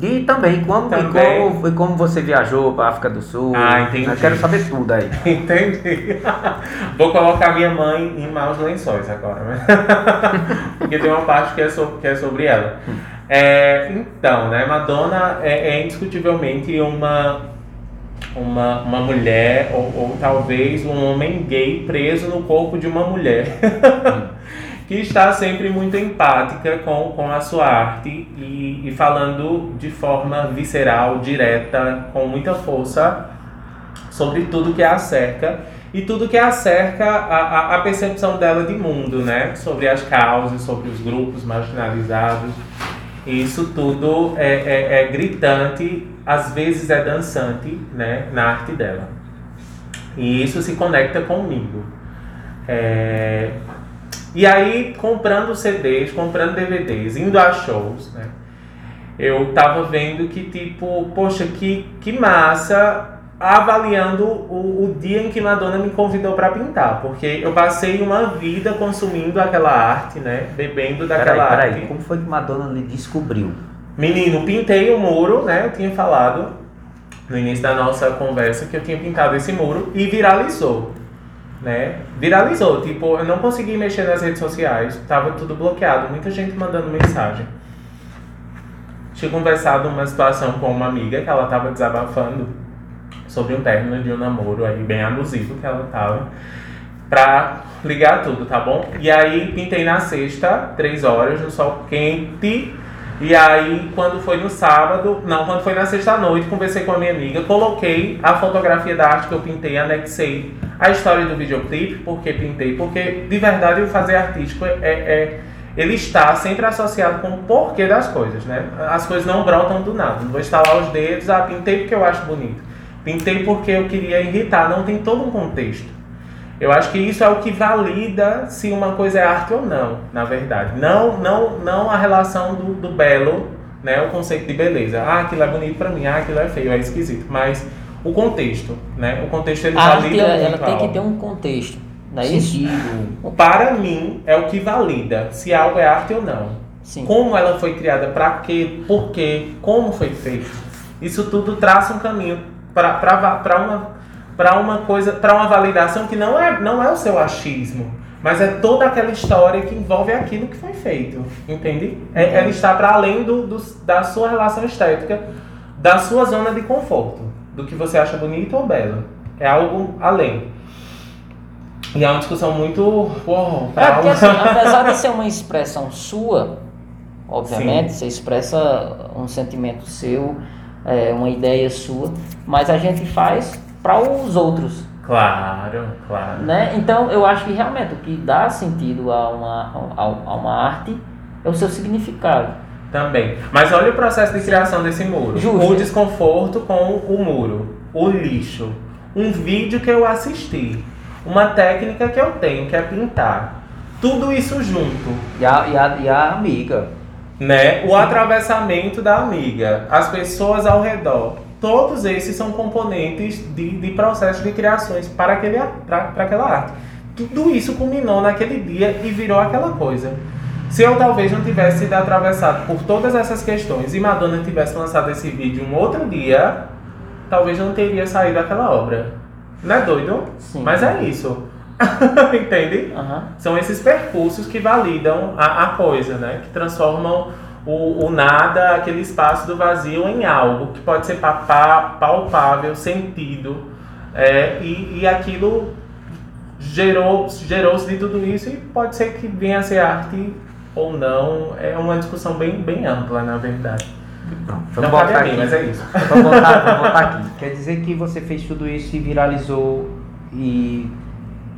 e também como, também. E como, como você viajou para a África do Sul. Ah, entendi. Eu quero saber tudo aí. Entendi. Vou colocar minha mãe em maus lençóis agora, né? Porque tem uma parte que é, sobre, que é sobre ela. É, então, né, Madonna é, é indiscutivelmente uma, uma, uma mulher, ou, ou talvez um homem gay preso no corpo de uma mulher. Que está sempre muito empática com, com a sua arte e, e falando de forma visceral, direta, com muita força sobre tudo que a cerca e tudo que acerca a, a, a, percepção dela de mundo, né? Sobre as causas, sobre os grupos marginalizados. Isso tudo é, é, é gritante, às vezes é dançante, né? Na arte dela. E isso se conecta comigo. É, e aí, comprando CDs, comprando DVDs, indo a shows, né? Eu tava vendo que, tipo, poxa, que, que massa, avaliando o, o dia em que Madonna me convidou para pintar. Porque eu passei uma vida consumindo aquela arte, né? Bebendo daquela peraí, peraí. arte. Como foi que Madonna lhe descobriu? Menino, pintei o muro, né? Eu tinha falado no início da nossa conversa que eu tinha pintado esse muro e viralizou né? Viralizou, tipo, eu não consegui mexer nas redes sociais, tava tudo bloqueado, muita gente mandando mensagem. Tinha conversado uma situação com uma amiga que ela tava desabafando sobre um término de um namoro aí bem abusivo que ela tava pra ligar tudo, tá bom? E aí pintei na sexta, três horas, no sol quente, e aí, quando foi no sábado, não, quando foi na sexta-noite, conversei com a minha amiga, coloquei a fotografia da arte que eu pintei, anexei a história do videoclipe, porque pintei, porque de verdade o fazer artístico é, é, é ele está sempre associado com o porquê das coisas, né? As coisas não brotam do nada. Não vou estalar os dedos, ah, pintei porque eu acho bonito. Pintei porque eu queria irritar. Não tem todo um contexto. Eu acho que isso é o que valida se uma coisa é arte ou não, na verdade. Não, não, não a relação do, do belo, né? O conceito de beleza. Ah, aquilo é bonito para mim, ah, aquilo é feio, é esquisito. Mas o contexto, né? O contexto ele a valida arte, ela tem que ter um contexto, não é isso? Para mim é o que valida se algo é arte ou não. Sim. Como ela foi criada, para quê, por quê, como foi feito. Isso tudo traça um caminho para uma para uma coisa, para uma validação que não é, não é o seu achismo, mas é toda aquela história que envolve aquilo que foi feito, entende? É, ela está para além do, do, da sua relação estética, da sua zona de conforto, do que você acha bonito ou belo. É algo além. E é uma discussão muito. Uou, é porque, assim, apesar de ser uma expressão sua, obviamente, Sim. você expressa um sentimento seu, é, uma ideia sua, mas a gente faz para os outros. Claro, claro. Né? Então eu acho que realmente o que dá sentido a uma, a, a uma arte é o seu significado. Também. Mas olha o processo de criação desse muro. Justo. O desconforto com o muro, o lixo, um vídeo que eu assisti, uma técnica que eu tenho, que é pintar. Tudo isso junto. E a, e a, e a amiga. Né? O atravessamento da amiga, as pessoas ao redor todos esses são componentes de, de processo de criações para, aquele, para, para aquela arte. Tudo isso culminou naquele dia e virou aquela coisa. Se eu talvez não tivesse sido atravessado por todas essas questões e Madonna tivesse lançado esse vídeo um outro dia, talvez não teria saído aquela obra. Não é doido? Sim. Mas é isso. Entende? Aham. São esses percursos que validam a, a coisa, né? Que transformam o, o nada, aquele espaço do vazio, em algo que pode ser pa- pa- palpável, sentido. É, e, e aquilo gerou, gerou-se de tudo isso e pode ser que venha a ser arte ou não. É uma discussão bem, bem ampla, na verdade. Pronto, Não vamos cabe botar a mim, aqui. mas é isso. Vamos vamos botar aqui. Quer dizer que você fez tudo isso e viralizou e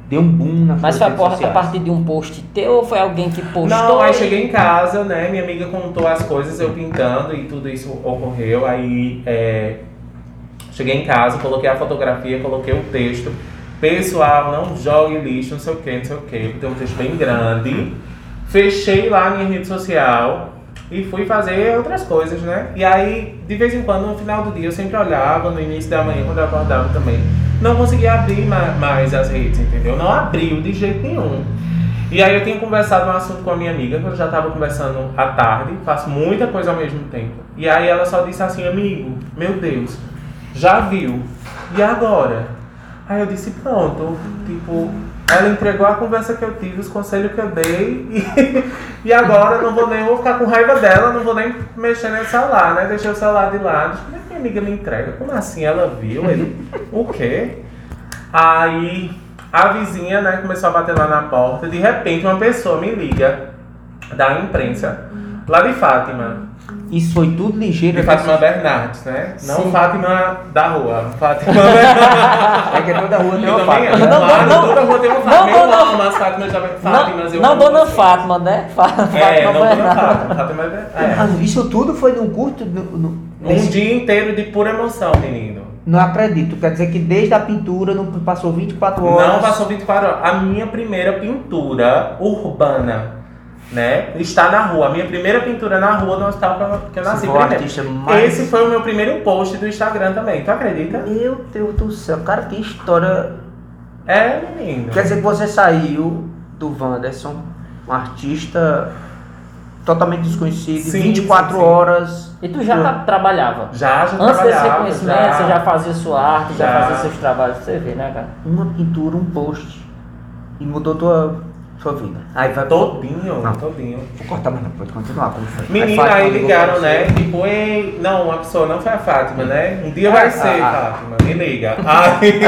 deu um boom na Mas foi a, por- a partir de um post teu ou foi alguém que postou? Não, aí cheguei em casa, né? Minha amiga contou as coisas, eu pintando e tudo isso ocorreu. Aí é, cheguei em casa, coloquei a fotografia, coloquei o texto. Pessoal, não jogue lixo, não sei o que, não sei o que. Tem um texto bem grande. Fechei lá a minha rede social e fui fazer outras coisas, né? E aí, de vez em quando, no final do dia, eu sempre olhava, no início da manhã, quando eu acordava também. Não conseguia abrir ma- mais as redes, entendeu? Não abriu de jeito nenhum. E aí eu tinha conversado um assunto com a minha amiga, que eu já estava conversando à tarde, faço muita coisa ao mesmo tempo. E aí ela só disse assim, amigo, meu Deus, já viu? E agora? Aí eu disse, pronto, tipo, ela entregou a conversa que eu tive, os conselhos que eu dei, e, e agora não vou nem vou ficar com raiva dela, não vou nem mexer no celular, né? Deixei o celular de lado. Como é que minha amiga me entrega? Como assim? Ela viu? Ele, o quê? Aí a vizinha, né, começou a bater lá na porta. De repente, uma pessoa me liga da imprensa, lá de Fátima. Isso foi tudo ligeiro. De Fátima Bernardes, né? Não Sim. Fátima da rua. Fátima Bernardes. É que toda rua tem uma amo. Não, Ah, não, toda rua tem uma não, Fátima. Eu não, amo as Fátimas já Fátimas. Não, eu não amo Dona você. Fátima, né? Fá- Fátima É, não Dona Bernardes. Fátima. Fátima é. Ah, Isso tudo foi num curto. no- no- Um dia inteiro de pura emoção, menino. Não acredito. Quer dizer que desde a pintura não passou 24 horas. Não passou 24 horas. A minha primeira pintura urbana, né? Está na rua. A minha primeira pintura na rua no hospital que eu- nasci. foi o primeiro. artista mais- Esse foi o meu primeiro post do Instagram também. Tu acredita? Meu Deus do céu, cara, que história. É, menino. Quer dizer que você saiu do Wanderson, um artista totalmente desconhecido, Sim, 24 sim, sim. horas. E tu já tá- trabalhava? Já, já Antes desse reconhecimento, você já fazia sua arte, já, Já. fazia seus trabalhos, você vê, né, cara? Uma pintura, um post. E mudou tua, tua vida. Aí vai Todinho, Não. todinho. Vou cortar, mas não pode continuar. Como foi? Menina, aí ligaram, né? Tipo, não, uma pessoa não foi a Fátima, né? Um dia Ah, vai ser, ah, ah. Fátima, me liga. Aí,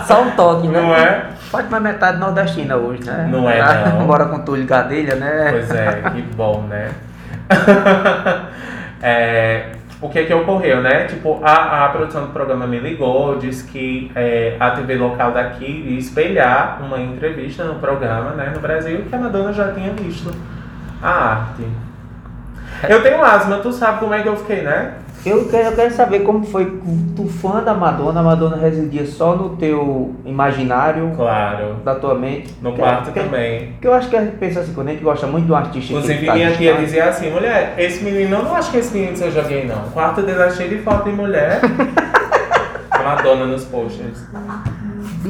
Só um toque, né? não é? Fátima é metade nordestina hoje, né? Não é, Ah, não. Mora com Túlio Gadelha, né? Pois é, que bom, né? É, o que que ocorreu, né? Tipo, a, a produção do programa me ligou, disse que é, a TV local daqui ia espelhar uma entrevista no programa, né, no Brasil, que a Madonna já tinha visto a arte. Eu tenho asma, tu sabe como é que eu fiquei, né? Eu quero, eu quero saber como foi tu fã da Madonna, a Madonna residia só no teu imaginário Claro. da tua mente. No Que- quarto que- também. Porque eu acho que a gente pensa assim, quando a gente gosta muito de um artista Inclusive, que tá minha tia distante, dizia assim, mulher, esse menino, eu não acho que esse menino seja gay, não. O quarto dele é cheio de foto de mulher. Madonna nos posters.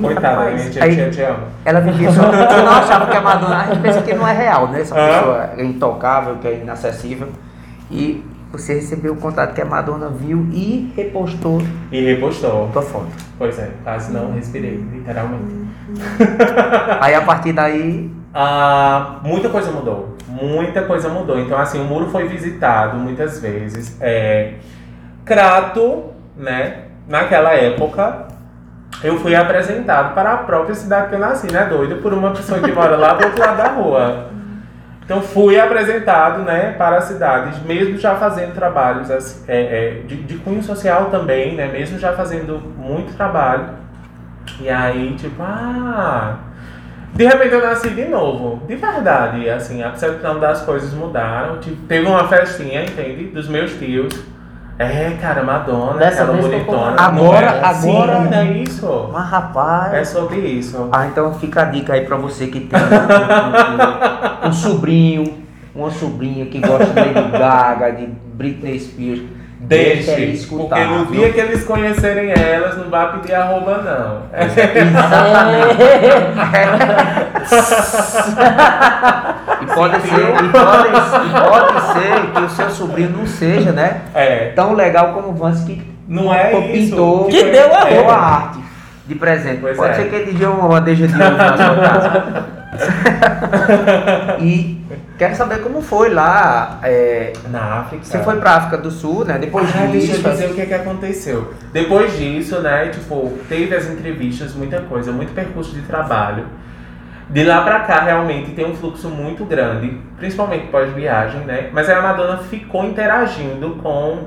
Coitada, minha tia, aí- tia, te amo. Ela vivia só. Eu não achava que a Madonna. A gente pensa que não é real, né? Essa pessoa é intocável, que é inacessível. E você recebeu o contato que a Madonna viu e repostou E repostou. tua foto. Pois é, quase não respirei, literalmente. Aí a partir daí. Ah, muita coisa mudou. Muita coisa mudou. Então, assim, o muro foi visitado muitas vezes. É, Crato, né? Naquela época, eu fui apresentado para a própria cidade que eu nasci, né? Doido, por uma pessoa que mora lá do outro lado da rua. Então fui apresentado né, para as cidades, mesmo já fazendo trabalhos é, é, de, de cunho social também, né, mesmo já fazendo muito trabalho. E aí, tipo, ah, de repente eu nasci de novo, de verdade, assim, a percepção das coisas mudaram. Tipo, teve uma festinha, entende? Dos meus tios. É, cara, Madonna, Dessa aquela bonitona. não é? Agora- Sim, agora- é isso. Mas rapaz. É sobre isso. Ah, então fica a dica aí pra você que tem um, um- um sobrinho, uma sobrinha que gosta de Lady Gaga, de Britney Spears, Deixe, porque no dia que eles conhecerem elas, não vai pedir arroba, não. e pode ser, e pode, e pode ser que o seu sobrinho não seja, né? É. Tão legal como o Vance que não é pintou, que deu a, deu a arte de presente. Pois pode é. ser que ele dê uma bandeja de ouro na sua casa. e quero saber como foi lá. é, Na África. você foi pra África do Sul, né? Depois Ah, deixa disso. eu dizer o que, que aconteceu. Depois disso, né, tipo, teve as entrevistas, muita coisa, muito percurso de trabalho. De lá pra cá, realmente, tem um fluxo muito grande, principalmente pós-viagem, né? Mas a Madonna ficou interagindo com,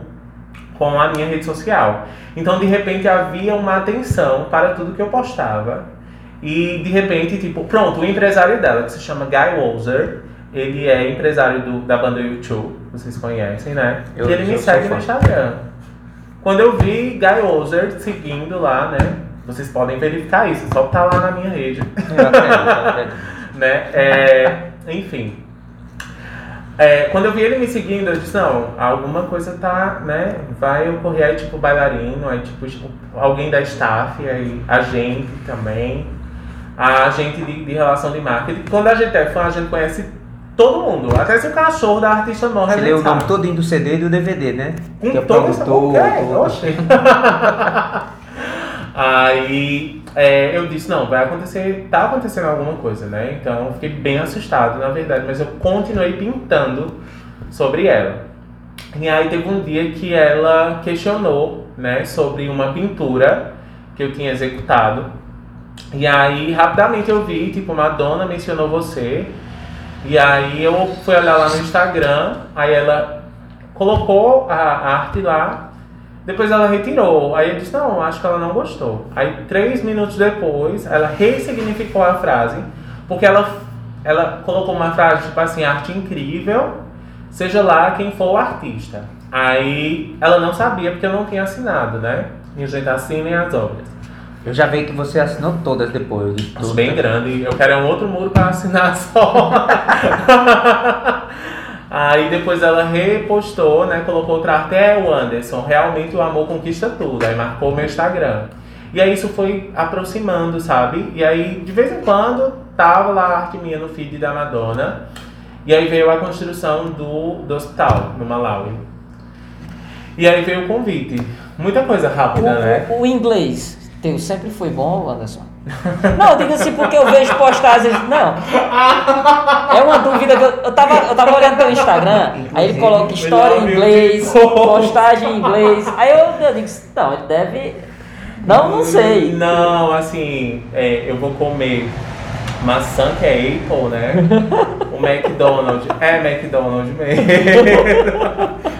com a minha rede social. Então, de repente, havia uma atenção para tudo que eu postava. E, de repente, tipo, pronto, o empresário dela, que se chama Guy Wozer, ele é empresário do, da banda U2, vocês conhecem, né? Eu- e ele me segue no Instagram. Quando eu vi Guy Wozer seguindo lá, né? Vocês podem verificar isso, só tá lá na minha rede, Eu acredito, eu acredito. né? É, enfim. É, quando eu vi ele me seguindo, eu disse, não, alguma coisa tá, né? Vai ocorrer aí, tipo, bailarino, aí, tipo, alguém da staff, aí, a gente também, a gente de, de relação de marketing. Quando a gente é fã, a gente conhece todo mundo. Até se o cachorro da artista morre, Você leu o nome todinho do CD e do DVD, né? Com que é todo essa produtor, ok, tudo. oxe. Aí é, eu disse, não, vai acontecer, tá acontecendo alguma coisa, né? Então eu fiquei bem assustado, na verdade, mas eu continuei pintando sobre ela. E aí teve um dia que ela questionou, né, sobre uma pintura que eu tinha executado. E aí rapidamente eu vi, tipo, Madonna mencionou você. E aí eu fui olhar lá no Instagram, aí ela colocou a arte lá, depois ela retirou. Aí eu disse, não, acho que ela não gostou. Aí três minutos depois, ela ressignificou a frase, porque ela, ela colocou uma frase tipo assim, arte incrível, seja lá quem for o artista. Aí ela não sabia porque eu não tinha assinado, né? E a gente assina as obras. Eu já vi que você assinou todas depois. tudo. bem grande. Eu quero um outro muro para assinar só. Aí depois ela repostou, né? Colocou outra arte, é o Anderson, realmente o amor conquista tudo. Aí marcou meu Instagram. E aí isso foi aproximando, sabe? E aí, de vez em quando, tava lá a arte minha no feed da Madonna. E aí veio a construção do, do hospital, no Malawi. E aí veio o convite. Muita coisa rápida, né? O, o inglês teu sempre foi bom, Anderson? Não, eu digo assim porque eu vejo postagens. Não. É uma dúvida que eu, eu, tava, eu tava olhando teu Instagram, aí ele coloca história em inglês, postagem em inglês. Aí eu, eu digo, não, ele deve. Não, não sei. Não, assim, é, eu vou comer maçã que é Apple, né? O McDonald's. É McDonald's mesmo.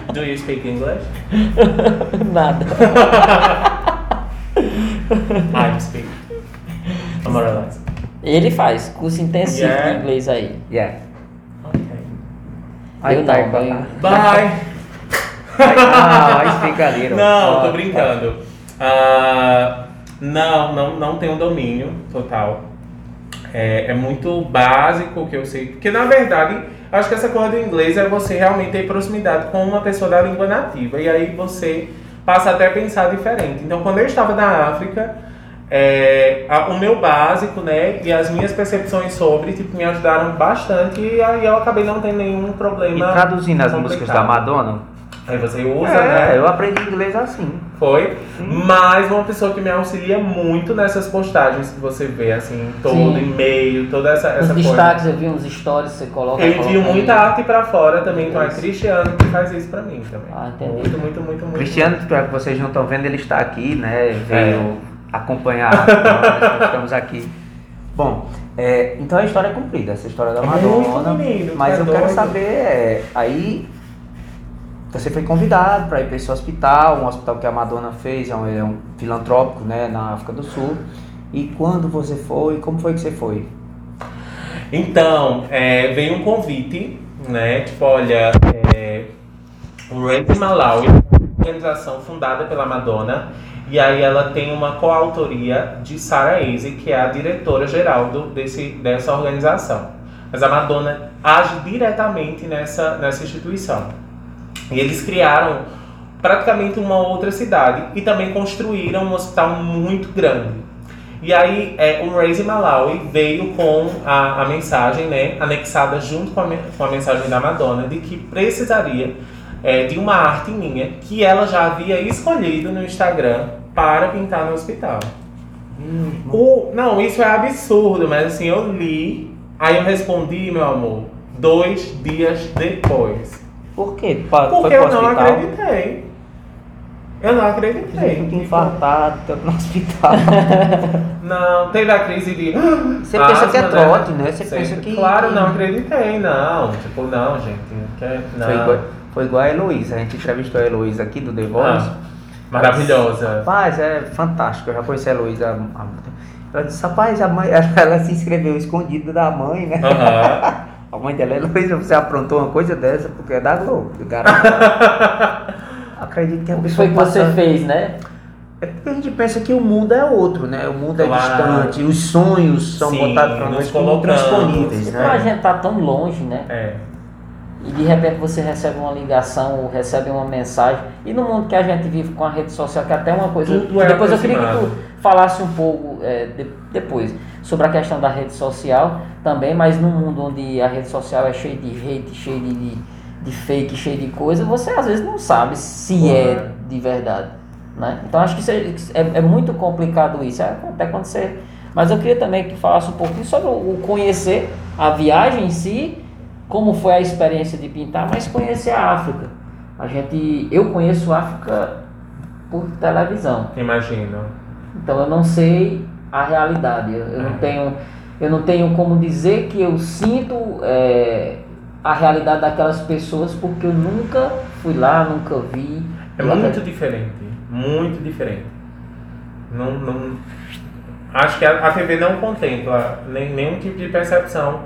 Do you speak English? Nada. I speak. More or less. Ele faz curso intensivo Yeah. de inglês aí. Yeah. Ok. Aí Eu tá, não, aí, eu- Bye! Ah, fica ali. ó. Não, tô brincando. Ah, não, não, não tenho domínio total. É, é muito básico o que eu sei. Porque, na verdade, acho que essa coisa do inglês é você realmente ter proximidade com uma pessoa da língua nativa. E aí você passa até a pensar diferente. Então, quando eu estava na África, é, a- o meu básico, né, e as minhas percepções sobre, tipo, me ajudaram bastante. E aí eu acabei não tendo nenhum E problema. traduzindo as músicas da. Madonna, Aí você usa, é, né? eu aprendi inglês assim. Foi. Mas uma pessoa que me auxilia muito nessas postagens que você vê, assim, todo Sim. e-mail, toda essa, Os essa coisa. destaques, eu vi uns stories que você coloca. Eu envio muita aí. arte pra fora também, então é. Cristiano que faz isso pra mim também. Ah, entendi. Muito, muito, muito, muito. Cristiano, que vocês não estão vendo, ele está aqui, né? É. Veio acompanhar nós, nós estamos aqui. Bom, é, então a história é cumprida, essa história da É Madonna. muito, menino, mas tá eu quero doido. saber, é, aí você foi convidado para ir para esse hospital, um hospital que a Madonna fez, é um, é um filantrópico, né, na África do Sul. E quando você foi, como foi que você foi? Então, é, veio um convite, né? Tipo, olha, é, o Rape Malawi, uma organização fundada pela Madonna, e aí ela tem uma coautoria de Sarah Easy, que é a diretora-geral desse, dessa organização. Mas a Madonna age diretamente nessa, nessa instituição. E eles criaram praticamente uma outra cidade e também construíram um hospital muito grande. E aí é, o Raise Malawi veio com a, a mensagem, né, anexada junto com a, com a mensagem da Madonna, de que precisaria é, de uma arte minha que ela já havia escolhido no Instagram para pintar no hospital. Hum, o, não, isso é absurdo, mas assim, eu li, aí eu respondi, meu amor, dois dias depois. Por quê? Pa, Porque eu não acreditei. Eu não acreditei. Fico infartado, tô no hospital. não, teve a crise de. Você pensa que é trote, né? Você pensa que. Claro, não acreditei, não. Tipo, não, gente. Não. Foi, igual, foi igual a Heloísa. A gente entrevistou a Heloísa aqui do The Voice. Ah, maravilhosa. Rapaz, é fantástico. Eu já conheci a Heloísa há Ela disse, rapaz, a mãe, ela se inscreveu escondido da mãe, né? Uhum. a mãe dela é Heloísa, você aprontou uma coisa dessa porque é da Globo, cara. acredito que a pessoa. Foi que você fez, né? É porque a gente pensa que o mundo é outro, né? O mundo é claro. distante, os sonhos são Sim, botados para nós como transponíveis, né? A gente tá tão longe, né? É. E de repente você recebe uma ligação ou recebe uma mensagem. E no mundo que a gente vive com a rede social, que é até uma coisa. Tudo é depois eu queria que tu falasse um pouco é, de, depois sobre a questão da rede social também, mas num mundo onde a rede social é cheia de hate, cheia de, de de fake, cheio de coisa, você às vezes não sabe se uhum. é de verdade. Né? Então acho que é, é, é, muito complicado isso, é, até acontecer. Mas eu queria também que falasse um pouquinho sobre o conhecer a viagem em si, como foi a experiência de pintar, mas conhecer a África. A gente, eu conheço a África por televisão. Imagino. Então eu não sei a realidade. Eu, eu não uhum. tenho, eu não tenho como dizer que eu sinto é, a realidade daquelas pessoas porque eu nunca fui lá, nunca vi. É muito diferente, muito diferente. Não, não, acho que a, a TV não contempla nem, nenhum tipo de percepção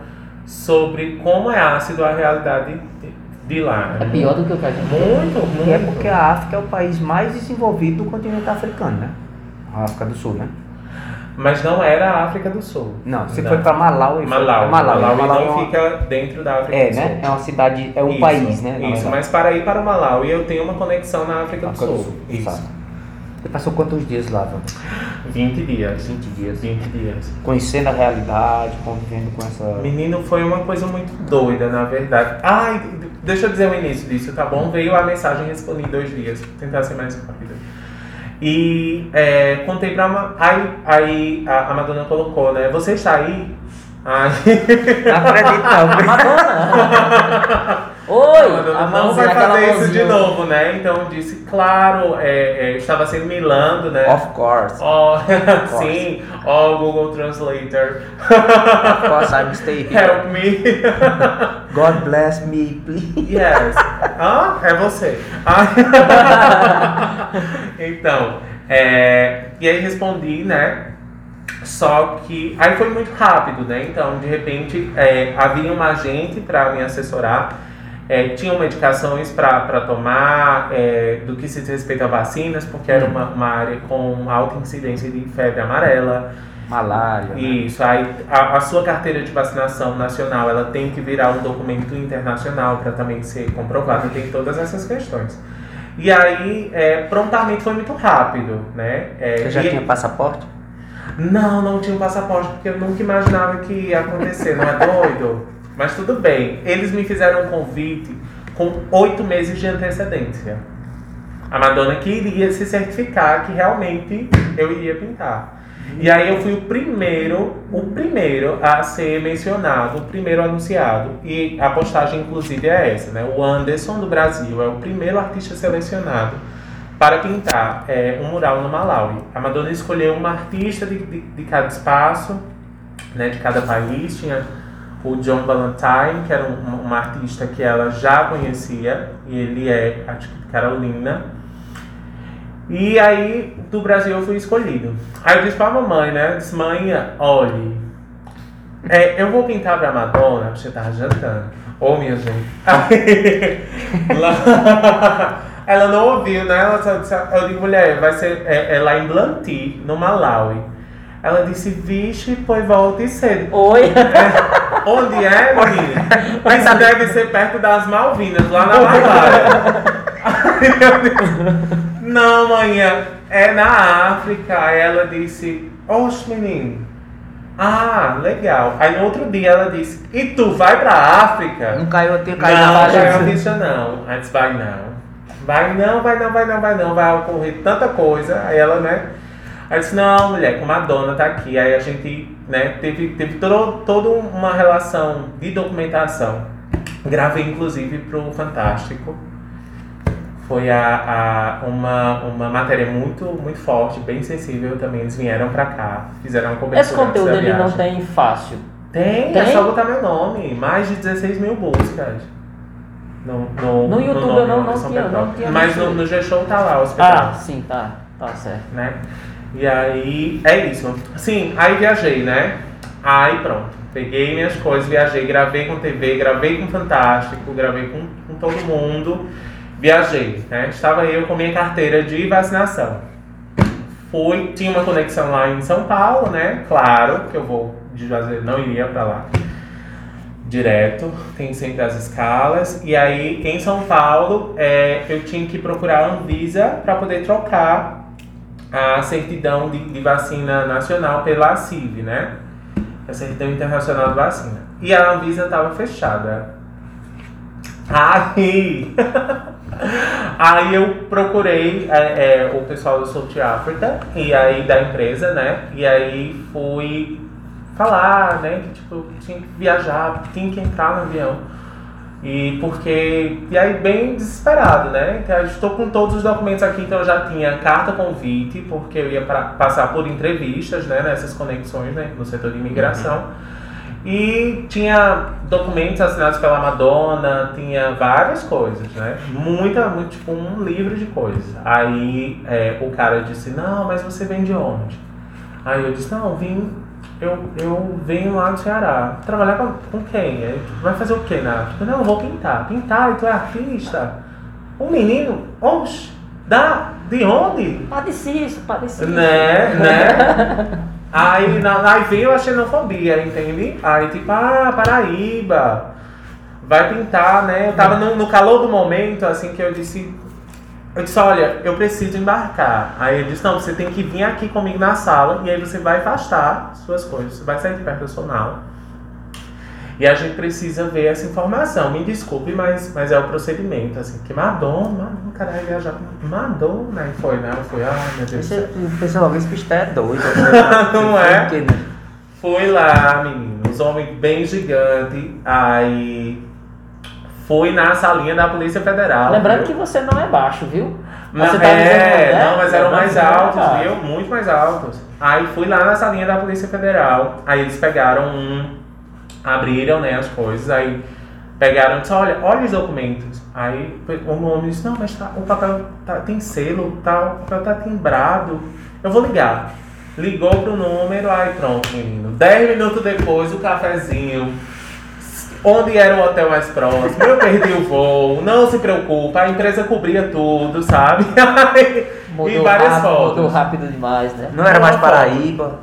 sobre como é ácido a realidade de, lá. É pior do que o que a gente Muito, muito. E é porque a África é o país mais desenvolvido do continente africano, né? A África do Sul, né? Mas não era a África do Sul. Não, você não. foi para Malawi. Malawi. Malawi. Malawi, Malawi não fica dentro da África é, do né? Sul. É uma cidade, é um isso, país, né? Isso, mas para ir para o Malawi eu tenho uma conexão na África, África do, Sul. do Sul. Isso. Você passou quantos dias lá, Vânia? 20 dias. 20 dias. 20 dias. Conhecendo a realidade, convivendo com essa. Menino, foi uma coisa muito doida, na verdade. Ai, deixa eu dizer o início disso, tá bom? Veio a mensagem, respondi em dois dias. Vou tentar ser mais rápido. E é, contei pra. Aí, aí a, a Madonna colocou, né? Você está aí? Ai. Não acredito, não. Madonna! Oi! Não vai fazer isso de novo, né? Então disse, claro, é, é, estava sendo Milando, né? Of course. Oh, of course. sim, oh, Google Translator. of course, I'm stay here. Help me. God bless me, please. Yes. Ah, é você. Ah. então, é, e aí respondi, né? Só que aí foi muito rápido, né? Então, de repente, é, havia uma agente para me assessorar, é, tinham medicações para tomar, é, do que se respeita a vacinas, porque era uma, uma área com alta incidência de febre amarela. Malária. Né? Isso, aí a, a, sua carteira de vacinação nacional ela tem que virar um documento internacional para também ser comprovado, tem todas essas questões. E aí, é, prontamente foi muito rápido, né? É, Você já e... tinha passaporte? Não, não tinha um passaporte, porque eu nunca imaginava que ia acontecer, não é doido? Mas tudo bem. Eles me fizeram um convite com oito meses de antecedência. A Madonna queria se certificar que realmente eu iria pintar. E aí eu fui o primeiro, o primeiro a ser mencionado, o primeiro anunciado. E a postagem, inclusive, é essa, né? O Anderson do Brasil é o primeiro artista selecionado para pintar é, um mural no Malawi. A Madonna escolheu uma artista de, de, de cada espaço, né, de cada país. Tinha o John Valentine, que era um, uma artista que ela já conhecia, e ele é, acho que, Carolina. E aí, do Brasil eu fui escolhido. Aí eu disse pra mamãe, né? Eu disse, mãe, olhe, é, eu vou pintar pra Madonna, você tá jantando. Ô, oh, minha gente. Lá, ela não ouviu, né? Ela só disse, eu digo, mulher, vai ser é, é lá em Blanty, no Malawi. Ela disse, vixe, pois volte cedo. Oi? É, onde é, menina? Isso deve ser perto das Malvinas, lá na Malária. não, manhã, é na África. Aí ela disse, oxe, menino. Ah, legal. Aí no outro dia ela disse, e tu vai pra África? Não caiu, tenho caído não, na Não, caiu a ficha não. Aí disse, vai não. Vai não, vai não, vai não, vai não. Vai ocorrer tanta coisa. Aí ela, né? Aí disse, não, mulher, com Madonna tá aqui. Aí a gente, né, teve, teve todo, toda uma relação de documentação. Gravei, inclusive, pro Fantástico. Foi a, a, uma, uma matéria muito, muito forte, bem sensível também. Eles vieram pra cá, fizeram uma cobertura Esse conteúdo ele não tem fácil. Tem, Tem? é só botar meu nome. Mais de 16 mil buscas. No, no, No YouTube nome eu não- não tinha- não tinha Mas no, no G-Show tá lá o hospital. Ah, sim, tá. Tá certo. Né? E aí, é isso. Sim, aí viajei, né? Aí pronto. Peguei minhas coisas, viajei, gravei com TV, gravei com Fantástico, gravei com, com todo mundo. Viajei, né? Estava eu com minha carteira de vacinação. Fui, tinha uma conexão lá em São Paulo, né? Claro que eu vou de Juazeiro, não iria pra lá direto, tem sempre as escalas. E aí em São Paulo é, eu tinha que procurar a Anvisa para poder trocar a certidão de, de vacina nacional pela CIV, né? A certidão internacional de vacina. E a Anvisa estava fechada. Aí, aí eu procurei é, é, o pessoal do South Africa e aí da empresa, né? E aí fui falar, né? Que tipo, tinha que viajar, tinha que entrar no avião. E porque. E aí bem desesperado, né? Então, eu estou com todos os documentos aqui, então eu já tinha carta convite, porque eu ia pra, passar por entrevistas, né? Nessas conexões, né? No setor de imigração. E tinha documentos assinados pela Madonna, tinha várias coisas, né? Muita, muito, tipo, um livro de coisas. Aí é, o cara disse, não, mas você vem de onde? Aí eu disse, não, vim, eu, eu venho lá do Ceará. Trabalhar com, com quem? Aí, vai fazer o quê na África? Não, eu vou pintar. Pintar, e tu é artista? Um menino? Oxe, da, de onde? Padeci isso, padeci isso. Né, né? Aí, na, aí veio a xenofobia, entende? Aí tipo, ah, Paraíba, vai pintar, né? Eu tava no, no calor do momento, assim, que eu disse, eu disse, olha, eu preciso embarcar. Aí ele disse, não, você tem que vir aqui comigo na sala e aí você vai afastar suas coisas, você vai sair de perto do sonal. E a gente precisa ver essa informação. Me desculpe, mas, mas é o procedimento, assim, que Madonna, caralho, viajar com Madonna. Aí foi, né? Eu fui, ai meu Deus. Você pensa logo, esse bicho é doido. Não é? Porque, Fui lá, menino, os homens bem gigante. Aí fui na salinha da Polícia Federal. Lembrando viu? que você não é baixo, viu? Não, Você tá é, dizendo, né? não, mas eram mais Lembrando que não é altos, viu? Muito mais altos. Aí fui lá na salinha da Polícia Federal. Aí eles pegaram um, abriram né, as coisas, aí pegaram e disse, olha, olha os documentos. Aí o homem disse, não, mas tá, o papel tá, tem selo, tá, o papel tá timbrado. Eu vou ligar. Ligou pro número, aí pronto, menino. Dez minutos depois, o cafezinho. Onde era o hotel mais próximo? Eu perdi o voo. Não se preocupa, a empresa cobria tudo, sabe? e Mudou várias rápido, fotos. Mudou rápido demais, né? Não era mais. Paraíba.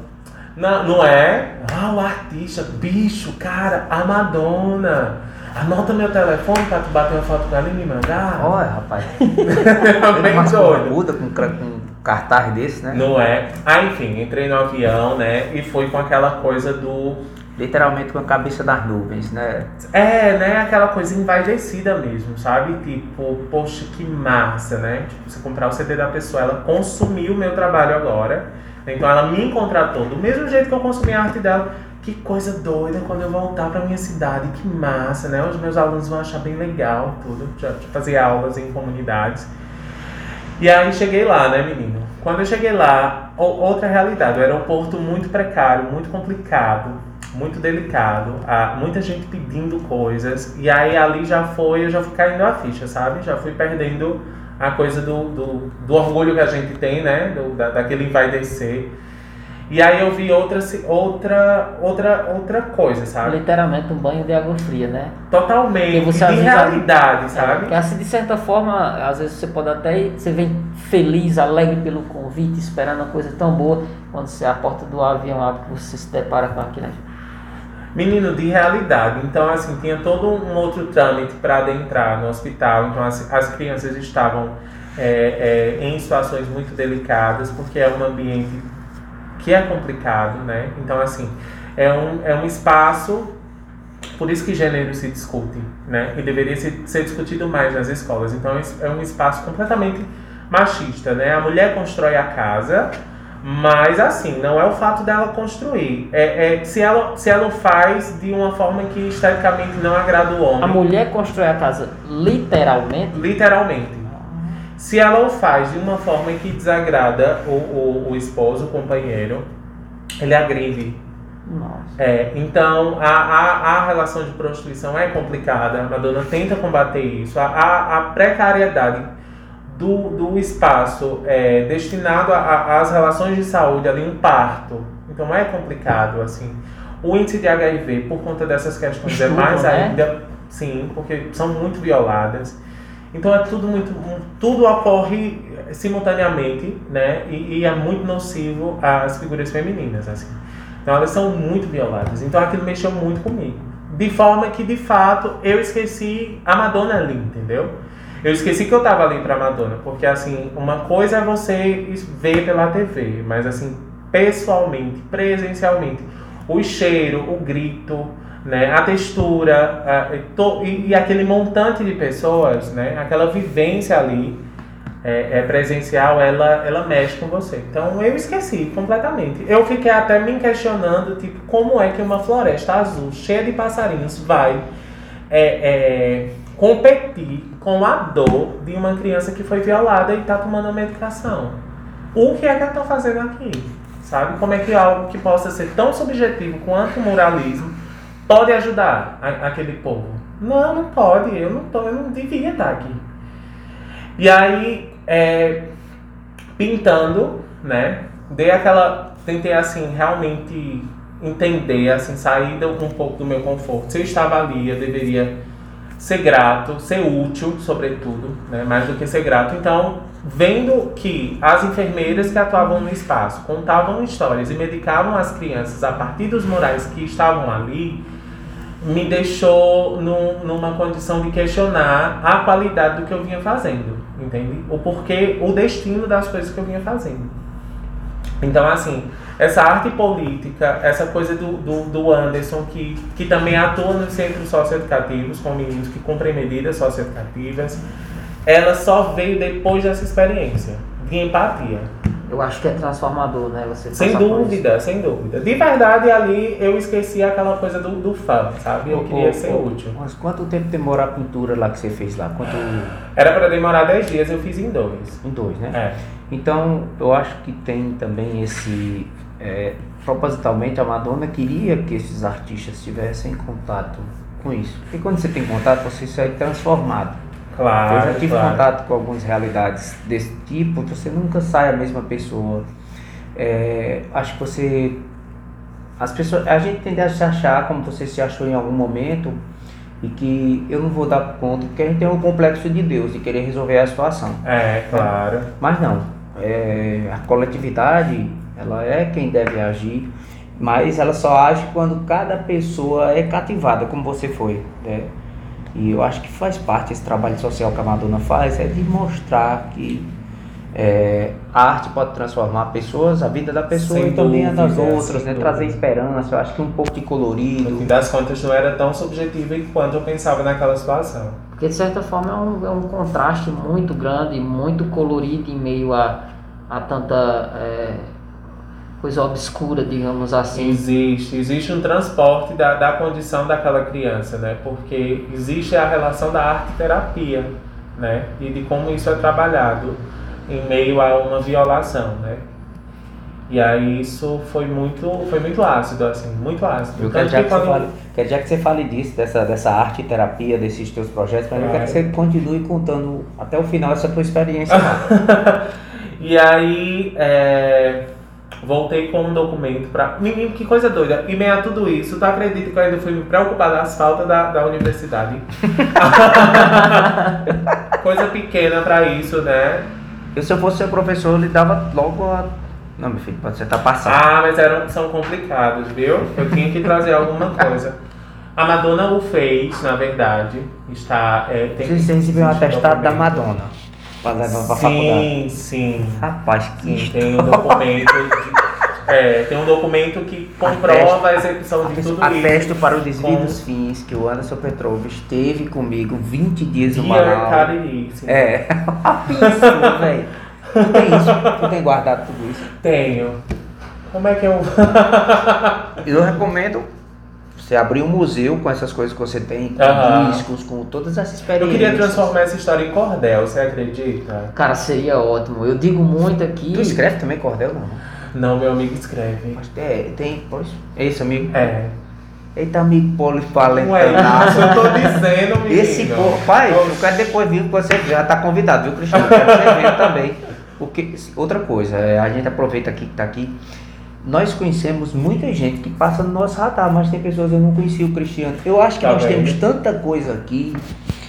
Não, não é? Ah, o artista, bicho, cara, a Madonna. Anota meu telefone pra tu bater uma foto com ela e me mandar. Olha, rapaz. Bem doido. muda com, com cartaz desse, né? Não é? Ah, enfim, entrei no avião, né? E foi com aquela coisa do. Literalmente com a cabeça das nuvens, né? É, né? Aquela coisa envaidecida mesmo, sabe? Tipo, poxa, que massa, né? Tipo, você comprar o CD da pessoa, ela consumiu o meu trabalho agora. Então ela me contratou do mesmo jeito que eu consumi a arte dela. Que coisa doida quando eu voltar pra minha cidade, que massa, né? Os meus alunos vão achar bem legal tudo, já fazer aulas em comunidades. E aí cheguei lá, né, menino? Quando eu cheguei lá, outra realidade, o aeroporto muito precário, muito complicado, muito delicado, muita gente pedindo coisas, e aí ali já foi, eu já fui caindo a ficha, sabe? Já fui perdendo a coisa do, do, do orgulho que a gente tem, né? Do, da, daquele vai descer. E aí eu vi outra, outra, outra, outra coisa, sabe? Literalmente um banho de água fria, né? Totalmente, você de realidade, É, sabe? porque assim, de certa forma, às vezes você pode até ir, você vem feliz, alegre pelo convite, esperando uma coisa tão boa, quando você a porta do avião abre, você se depara com aquilo. Menino, de realidade. Então, assim, tinha todo um outro trâmite para adentrar no hospital. Então, as, as crianças estavam é, é, em situações muito delicadas, porque é um ambiente que é complicado, né? Então, assim, é um, é um espaço, por isso que gênero se discute, né? E deveria ser, discutido mais nas escolas. Então, é um espaço completamente machista, né? A mulher constrói a casa, mas assim, não é o fato dela construir. É, é se, ela, se ela faz de uma forma que esteticamente não agrada o homem. A mulher constrói a casa literalmente? Literalmente. Se ela o faz de uma forma que desagrada o, o, o esposo, o companheiro, ele agride. Nossa. É, então a, a, a relação de prostituição é complicada, a Madonna tenta combater isso. A, a, a precariedade do, do espaço é, destinado às relações de saúde, ali um parto. Então é complicado, assim. O índice de HIV, por conta dessas questões, Estudo, é mais né? ainda, sim, porque são muito violadas. Então é tudo muito, tudo ocorre simultaneamente, né? E, e, é muito nocivo às figuras femininas, assim. Então elas são muito violadas. Então aquilo mexeu muito comigo. De forma que, de fato, eu esqueci a Madonna ali, entendeu? Eu esqueci que eu tava ali pra Madonna, porque assim, uma coisa é você ver pela TV, mas assim, pessoalmente, presencialmente, o cheiro, o grito, né, a textura, a, e, e, aquele montante de pessoas, né, aquela vivência ali é, é, presencial, ela, ela mexe com você. Então eu esqueci completamente. Eu fiquei até me questionando, tipo, como é que uma floresta azul, cheia de passarinhos, vai é, é competir com a dor de uma criança que foi violada e está tomando a medicação. O que é que eu estou fazendo aqui? Sabe? Como é que algo que possa ser tão subjetivo quanto o moralismo pode ajudar a, aquele povo? Não, não pode. Eu não, tô, eu não devia estar aqui. E aí, é, pintando, né? Dei aquela. Tentei assim, realmente entender, assim, sair um pouco do meu conforto. Se eu estava ali, eu deveria ser grato, ser útil, sobretudo, né, mais do que ser grato. Então, vendo que as enfermeiras que atuavam no espaço contavam histórias e medicavam as crianças a partir dos morais que estavam ali, me deixou num, numa condição de questionar a qualidade do que eu vinha fazendo, entende? O porquê, o destino das coisas que eu vinha fazendo. Então, assim, essa arte política, essa coisa do, do, do, Anderson, que, que também atua nos centros socioeducativos, com meninos que cumprem medidas socioeducativas, ela só veio depois dessa experiência de empatia. Eu acho que é transformador, né? Você sem dúvida, sem dúvida. De verdade, ali eu esqueci aquela coisa do, do fã, sabe? Eu queria ser útil. Mas quanto tempo demorou a pintura lá que você fez lá? Quanto... Era para demorar 10 dias, eu fiz em dois. Em dois, né? É. Então, eu acho que tem também esse é, propositalmente a Madonna queria que esses artistas tivessem contato com isso. Porque quando você tem contato, você sai transformado. Claro. Eu já tive claro. contato com algumas realidades desse tipo, você nunca sai a mesma pessoa. É, acho que você. As pessoas, a gente tende a se achar como você se achou em algum momento e que eu não vou dar conta, porque a gente tem um complexo de Deus e querer resolver a situação. É, claro. Mas não. É, a coletividade ela é quem deve agir, mas ela só age quando cada pessoa é cativada, como você foi. Né? E eu acho que faz parte esse trabalho social que a Madonna faz, é de mostrar que é, a arte pode transformar pessoas, a vida da pessoa sem e também a das outras, né? trazer esperança, eu acho que um pouco de colorido. No fim das contas não era tão subjetivo quanto eu pensava naquela situação. Porque de certa forma é um, é um contraste muito grande, muito colorido em meio a, a tanta é, coisa obscura, digamos assim. Existe, existe um transporte da, da condição daquela criança, né? Porque existe a relação da arte-terapia, né? E de como isso é trabalhado em meio a uma violação, né? E aí isso foi muito, foi muito ácido, assim, muito ácido. Eu quero já que, que, você fale, quero já que você fale disso, dessa, dessa arte terapia, desses teus projetos, mas eu quero que você continue contando até o final essa tua experiência. e aí, é, Voltei com um documento pra. Menino, que coisa doida. E meio a tudo isso, tu acredita que eu ainda fui me preocupar das faltas da, da universidade? coisa pequena pra isso, né? Eu, se eu fosse seu professor, eu lhe dava logo a Não, meu filho, pode ser tá passando. Ah, mas eram, são complicados, viu? Eu tinha que trazer alguma coisa. A Madonna o fez, na verdade. Está. É, tem Você recebeu um atestado da Madonna. Pra levar pra faculdade. Sim, sim. Rapaz, que Sim, tem um documento. de- é, tem um documento que comprova a execução de tudo Atesto isso. para o desvio Com- dos fins que o Anderson Petrov esteve comigo 20 dias no Manaus. Sim. É, isso, velho. Tu tem isso? Tu tem guardado tudo isso? Tenho. Como é que eu. Eu recomendo você abrir um museu com essas coisas que você tem, com discos, com todas essas Eu experiências. queria transformar essa história em cordel, você acredita? Cara, seria ótimo. Eu digo muito aqui. Tu escreve também cordel, não? Não, meu amigo escreve. Mas tem, tem, pois. É isso, amigo? É. Eita, amigo Ué, polipalentado. eu tô dizendo, menino. Esse povo, pai, eu quero depois vir que você já tá convidado, viu, Cristiano? Eu Quero que você venha também. Porque, outra coisa, é, a gente aproveita aqui que tá aqui. Nós conhecemos muita gente que passa no nosso radar, mas tem pessoas que eu não conhecia o Cristiano. Eu acho que Tá nós vendo? temos tanta coisa aqui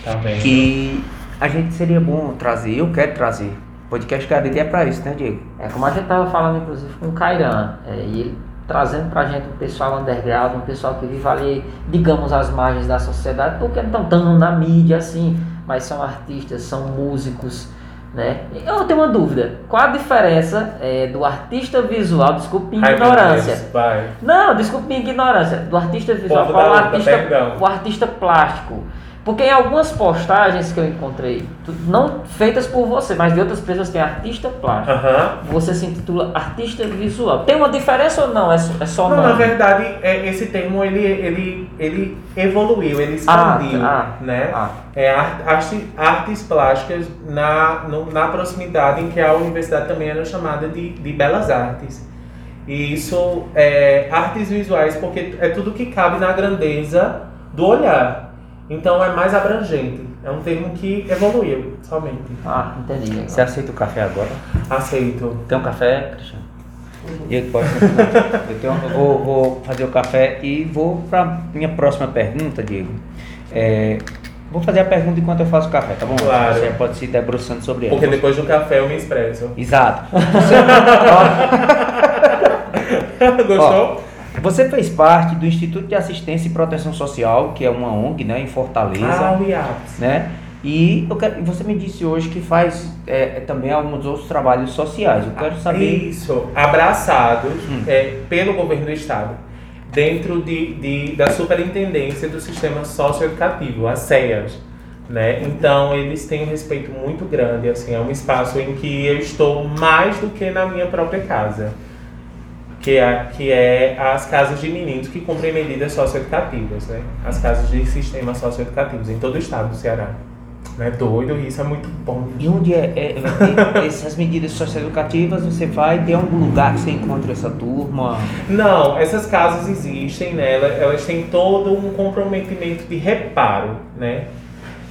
Tá que a gente seria bom trazer. Eu quero trazer. Podcast Cariri é pra isso, né, Diego? É como a gente tava falando, inclusive, com o Cairan. É, e ele trazendo pra gente um pessoal underground, um pessoal que vive ali, digamos, às margens da sociedade, porque não estão tão na mídia assim, mas são artistas, são músicos. Né? Eu tenho uma dúvida. Qual a diferença é, do artista visual, desculpe minha ignorância, Deus. Não, desculpe minha ignorância. Do artista visual para o artista, o artista plástico. Porque em algumas postagens que eu encontrei, não feitas por você, mas de outras pessoas, tem artista plástico. Aham. Você se intitula artista visual. Tem uma diferença ou não? É, só- é só Não, nome? na verdade, é, esse termo ele, ele, ele evoluiu, ele expandiu, Ah, né? Ah, É ar- arte- artes plásticas na, no- na proximidade em que a universidade também era chamada de, de belas artes. E isso é artes visuais, porque é tudo que cabe na grandeza do olhar. Então é mais abrangente. É um termo que evoluiu, somente. ah, entendi. agora. Você aceita o café agora? Aceito. Tem um café, Cristiano? Diego, pode continuar. eu, tenho, eu vou, vou fazer o café e vou para minha próxima pergunta, Diego. É, vou fazer a pergunta enquanto eu faço o café, tá bom? Claro. Você pode se debruçando sobre ela. Porque depois do café eu me expresso. Exato. Gostou? Você fez parte do Instituto de Assistência e Proteção Social, que é uma ONG, né, em Fortaleza, ah, o né? E quero, você me disse hoje que faz é, também alguns outros trabalhos sociais. Eu quero saber. Isso, abraçados Hum. é, pelo governo do estado, dentro de, de- da superintendência do sistema socioeducativo, a CEAS. Né? Então eles têm um respeito muito grande, assim, é um espaço em que eu estou mais do que na minha própria casa. Que é, que é as casas de meninos que cumprem medidas socioeducativas, né? As casas de sistemas socioeducativos em todo o estado do Ceará. Não é doido? Isso é muito bom. E onde é, é- é- essas medidas socioeducativas você vai? Tem algum lugar que você encontra essa turma? Não, essas casas existem, né? Elas, elas têm todo um comprometimento de reparo, né?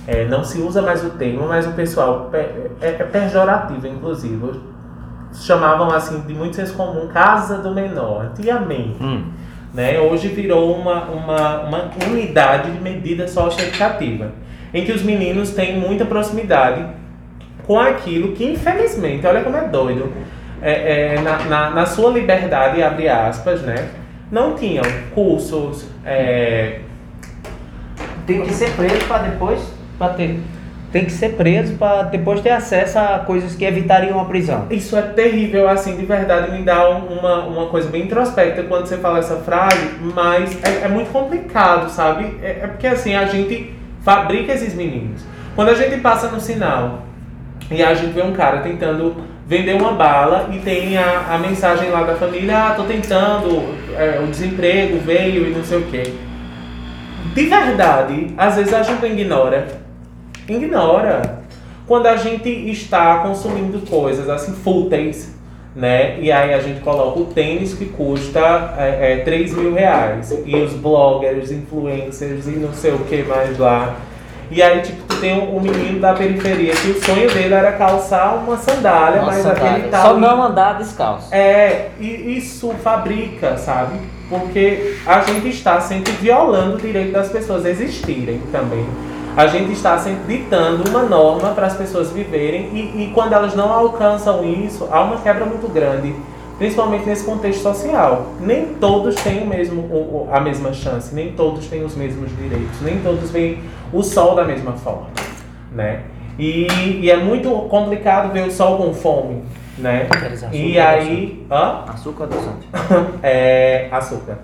É, não se usa mais o termo, mas o pessoal pe- é, é pejorativo, inclusive. Chamavam assim de muito senso comum casa do menor, antigamente. Hum. Né? Hoje virou uma, uma, uma unidade de medida socioeducativa, em que os meninos têm muita proximidade com aquilo que, infelizmente, olha como é doido, é, é, na, na, na sua liberdade, abre aspas, né? não tinham cursos, é, Tem que ser preso para depois para ter. Tem que ser preso para depois ter acesso a coisas que evitariam a prisão. Isso é terrível, assim, de verdade, me dá um- uma, uma coisa bem introspecta quando você fala essa frase, mas é, é muito complicado, sabe? É, é porque, assim, a gente fabrica esses meninos. Quando a gente passa no sinal e a gente vê um cara tentando vender uma bala e tem a, a mensagem lá da família, ah, tô tentando, é, o desemprego veio e não sei o quê. De verdade, às vezes a gente ignora. Ignora. Quando a gente está consumindo coisas assim fúteis, né? E aí a gente coloca o tênis que custa é, é, 3 mil reais. E os bloggers, influencers e não sei o que mais lá. E aí, tipo, tu tem um, um menino da periferia que o sonho dele era calçar uma sandália, mas aquele tal. Só não andar descalço. É, e isso fabrica, sabe? Porque a gente está sempre violando o direito das pessoas existirem também. A gente está sempre ditando uma norma para as pessoas viverem e, e quando elas não alcançam isso, há uma quebra muito grande principalmente nesse contexto social. Nem todos têm o mesmo, a mesma chance, nem todos têm os mesmos direitos, nem todos veem o sol da mesma forma, né? E, e é muito complicado ver o sol com fome, né? E aí... Hã? Açúcar adoçante. é, açúcar.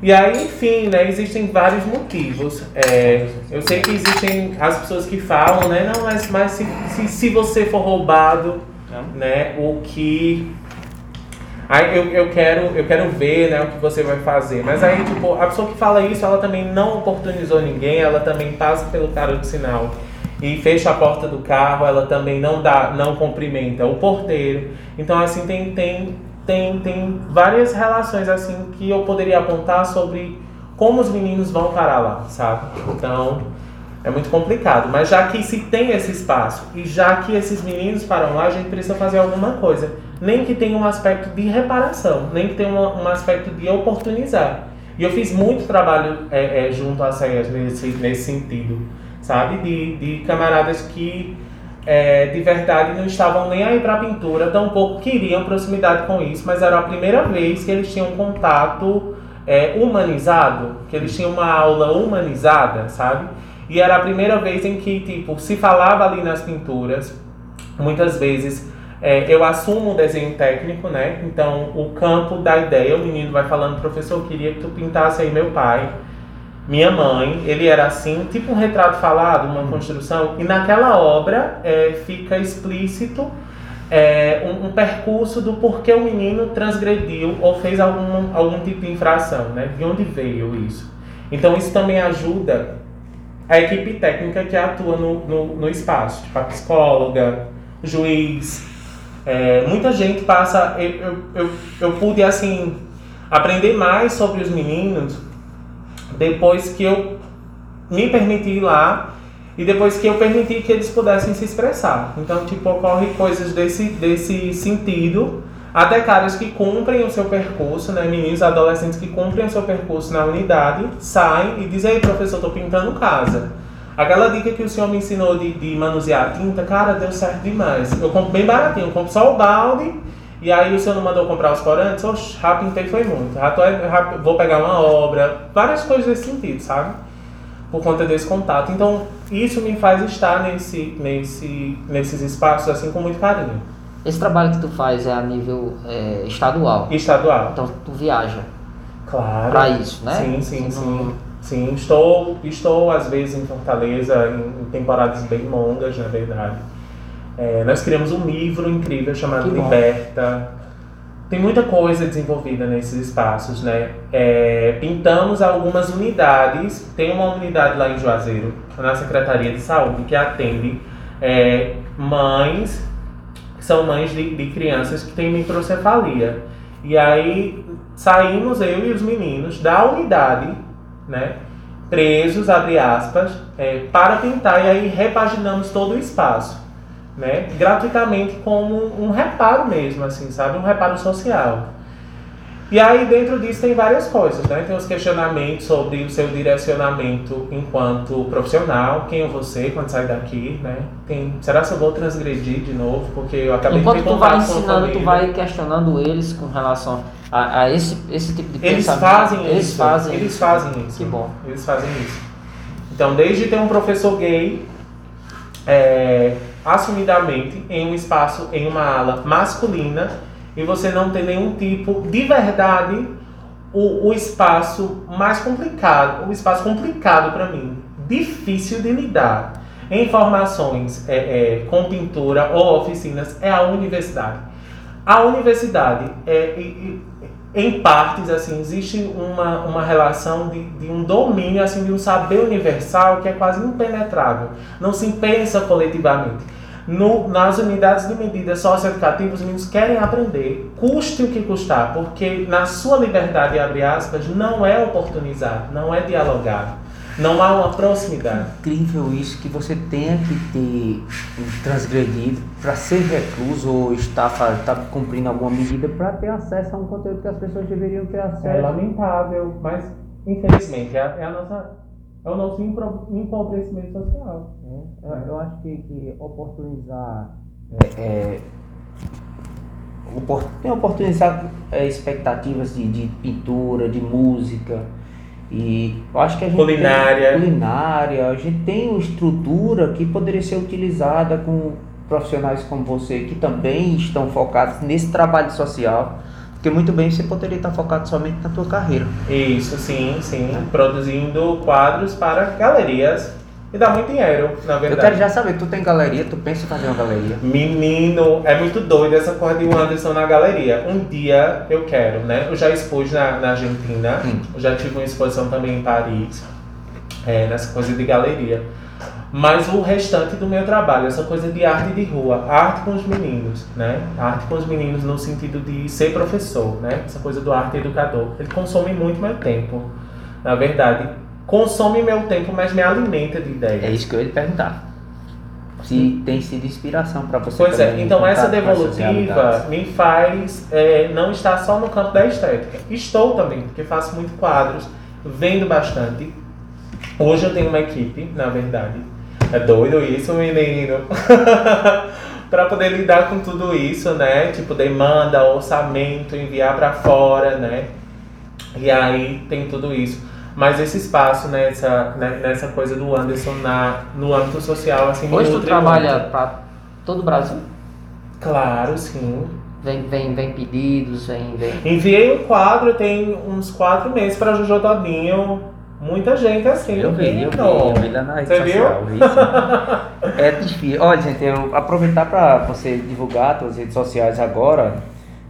E aí, enfim, né, existem vários motivos. É, eu sei que existem as pessoas que falam, né, não, mas, mas se, se, se você for roubado, né, o que Aí eu, eu, quero, eu quero ver né, o que você vai fazer. Mas aí, tipo, a pessoa que fala isso, ela também não oportunizou ninguém, ela também passa pelo cara do sinal e fecha a porta do carro, ela também não dá, não cumprimenta o porteiro. Então, assim, tem, tem, tem, tem várias relações assim que eu poderia apontar sobre como os meninos vão parar lá, sabe? Então, é muito complicado. Mas já que se tem esse espaço e já que esses meninos param lá, a gente precisa fazer alguma coisa nem que tenha um aspecto de reparação, nem que tenha um, um aspecto de oportunizar. E eu fiz muito trabalho é, é, junto às CEAs nesse, nesse sentido, sabe? De, de camaradas que é, de verdade não estavam nem aí para pintura, tampouco queriam proximidade com isso, mas era a primeira vez que eles tinham contato é, humanizado, que eles tinham uma aula humanizada, sabe? E era a primeira vez em que, tipo, se falava ali nas pinturas, muitas vezes é, eu assumo o desenho técnico, né? Então, o campo da ideia, o menino vai falando, professor, eu queria que tu pintasse aí meu pai, minha mãe, ele era assim, tipo um retrato falado, uma uhum. construção, e naquela obra é, fica explícito é, um, um, percurso do porquê o menino transgrediu ou fez algum, algum tipo de infração, né? De onde veio isso. Então, isso também ajuda a equipe técnica que atua no, no, no espaço, tipo a psicóloga, juiz, é, muita gente passa. Eu, eu, eu, eu pude, assim, aprender mais sobre os meninos depois que eu me permiti ir lá e depois que eu permiti que eles pudessem se expressar. Então, tipo, ocorre coisas desse, desse sentido. Até caras que cumprem o seu percurso, né? Meninos, adolescentes que cumprem o seu percurso na unidade, saem e dizem, ei professor, estou pintando casa. Aquela dica que o senhor me ensinou de, de manusear a tinta, cara, deu certo demais. Eu compro bem baratinho, eu compro só o balde. E aí o senhor não mandou comprar os corantes? Oxe, já pintei foi muito. Já vou pegar uma obra. Várias coisas nesse sentido, sabe? Por conta desse contato. Então, isso me faz estar nesse, nesse, nesses espaços assim com muito carinho. Esse trabalho que tu faz é a nível é, estadual? Estadual. Então tu viaja. Claro. Para isso, né? Sim, sim, sim. Sim, estou, estou às vezes em Fortaleza em, temporadas bem longas, na verdade. É, nós criamos um livro incrível chamado Liberta. Tem muita coisa desenvolvida nesses espaços, né? É, pintamos algumas unidades. Tem uma unidade lá em Juazeiro, na Secretaria de Saúde, que atende é, mães, são mães de, de crianças que têm microcefalia. E aí saímos eu e os meninos da unidade né, presos, abre aspas, é, para pintar e aí repaginamos todo o espaço, né, gratuitamente como um reparo mesmo, assim, sabe, um reparo social. E aí dentro disso tem várias coisas, né? Tem os questionamentos sobre o seu direcionamento enquanto profissional, quem é você quando sai daqui, né? Tem, será que eu vou transgredir de novo? Porque eu acabei enquanto de tu vai ensinando, tu vai questionando eles com relação a, a esse, esse tipo de eles pensamento. Fazem eles isso. fazem Eles isso. fazem isso. Que bom. Eles fazem isso. Então, desde ter um professor gay é, assumidamente em um espaço, em uma ala masculina, e você não ter nenhum tipo de verdade o, o espaço mais complicado, o espaço complicado para mim, difícil de lidar em formações é, é, com pintura ou oficinas é a universidade. A universidade é, em partes assim existe uma, uma relação de, de um domínio assim de um saber universal que é quase impenetrável. Não se pensa coletivamente no, nas unidades de medida socioeducativa, os meninos querem aprender, custe o que custar, porque na sua liberdade, abre aspas, não é oportunizar, não é dialogar. Não há uma proximidade. Incrível isso que você tenha que ter transgredido para ser recluso ou estar, estar cumprindo alguma medida para ter acesso a um conteúdo que as pessoas deveriam ter acesso. É lamentável, mas infelizmente é, é a nossa é o nosso empobrecimento social. Eu, eu, acho que, que oportunizar é, é, tem oportunidade, é, expectativas de, de pintura, de música. E eu acho que a gente culinária. Tem, culinária, a gente tem uma estrutura que poderia ser utilizada com profissionais como você que também estão focados nesse trabalho social, porque muito bem você poderia estar focado somente na tua carreira. Isso, sim, sim, produzindo quadros para galerias e dá muito dinheiro, na verdade. Eu quero já saber, tu tem galeria, tu pensa em fazer uma galeria? Menino, é muito doido essa coisa de o Anderson na galeria. Um dia eu quero, né? Eu já expus na, na Argentina, hum. já tive uma exposição também em Paris, é, nessa coisa de galeria. Mas o restante do meu trabalho, essa coisa de arte de rua, arte com os meninos, né? Arte com os meninos no sentido de ser professor, né? Essa coisa do arte educador. Ele consome muito meu tempo, na verdade consome meu tempo, mas me alimenta de ideias. É isso que eu ia perguntar. Se tem sido inspiração para você. Pois é, então essa devolutiva me faz é, não estar só no campo da estética. Estou também, porque faço muito quadros, vendo bastante. Hoje eu tenho uma equipe, na verdade. É doido isso, menino. para poder lidar com tudo isso, né? Tipo, demanda, orçamento, enviar para fora, né? E aí tem tudo isso. Mas esse espaço, né, essa, né, nessa coisa do Anderson na, no âmbito social, assim, Hoje tu trabalha para todo o Brasil? Claro, sim. Vem, vem, vem pedidos, vem, vem. Enviei um quadro, tem uns quatro meses para Jojo Todinho. Muita gente assim. Eu vi, eu vi, eu vi lá na rede você social. Viu? Vi, é difícil. Olha, gente, eu aproveitar para você divulgar suas redes sociais agora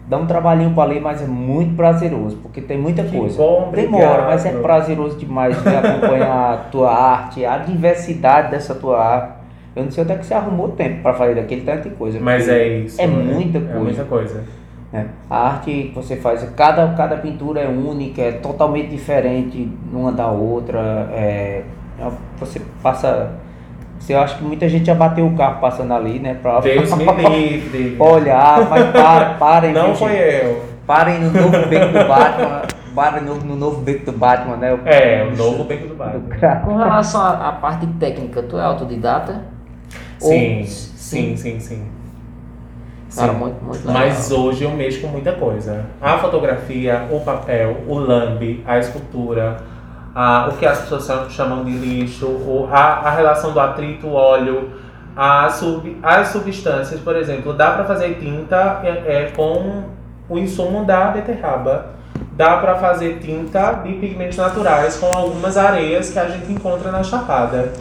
dá um trabalhinho para ler, mas é muito prazeroso, porque tem muita que coisa. Bom, Demora, mas é prazeroso demais de acompanhar a tua arte, a diversidade dessa tua arte. Eu não sei até que você arrumou tempo para fazer daquele tanto de coisa. Mas é isso. É né? muita coisa. É muita coisa. É. A arte que você faz, cada, cada pintura é única, é totalmente diferente uma da outra. É, você passa você acha que muita gente já bateu o carro passando ali, né? Pra, Deus me livre. olhar, mas para, parem. Não gente, foi eu. Parem no novo beco do Batman. Parem no, no novo beco do Batman, né? O, é, o novo beco do Batman. Do Com relação à parte técnica, tu é autodidata? Sim, Ou... sim, sim, sim. Cara, muito, muito legal. Mas hoje eu mexo com muita coisa. A fotografia, o papel, o lambe, a escultura, a, o que as pessoas chamam de lixo, o, a, a relação do atrito, óleo, a sub, as substâncias, por exemplo, dá para fazer tinta é, é, com o insumo da beterraba. Dá para fazer tinta de pigmentos naturais com algumas areias que a gente encontra na chapada.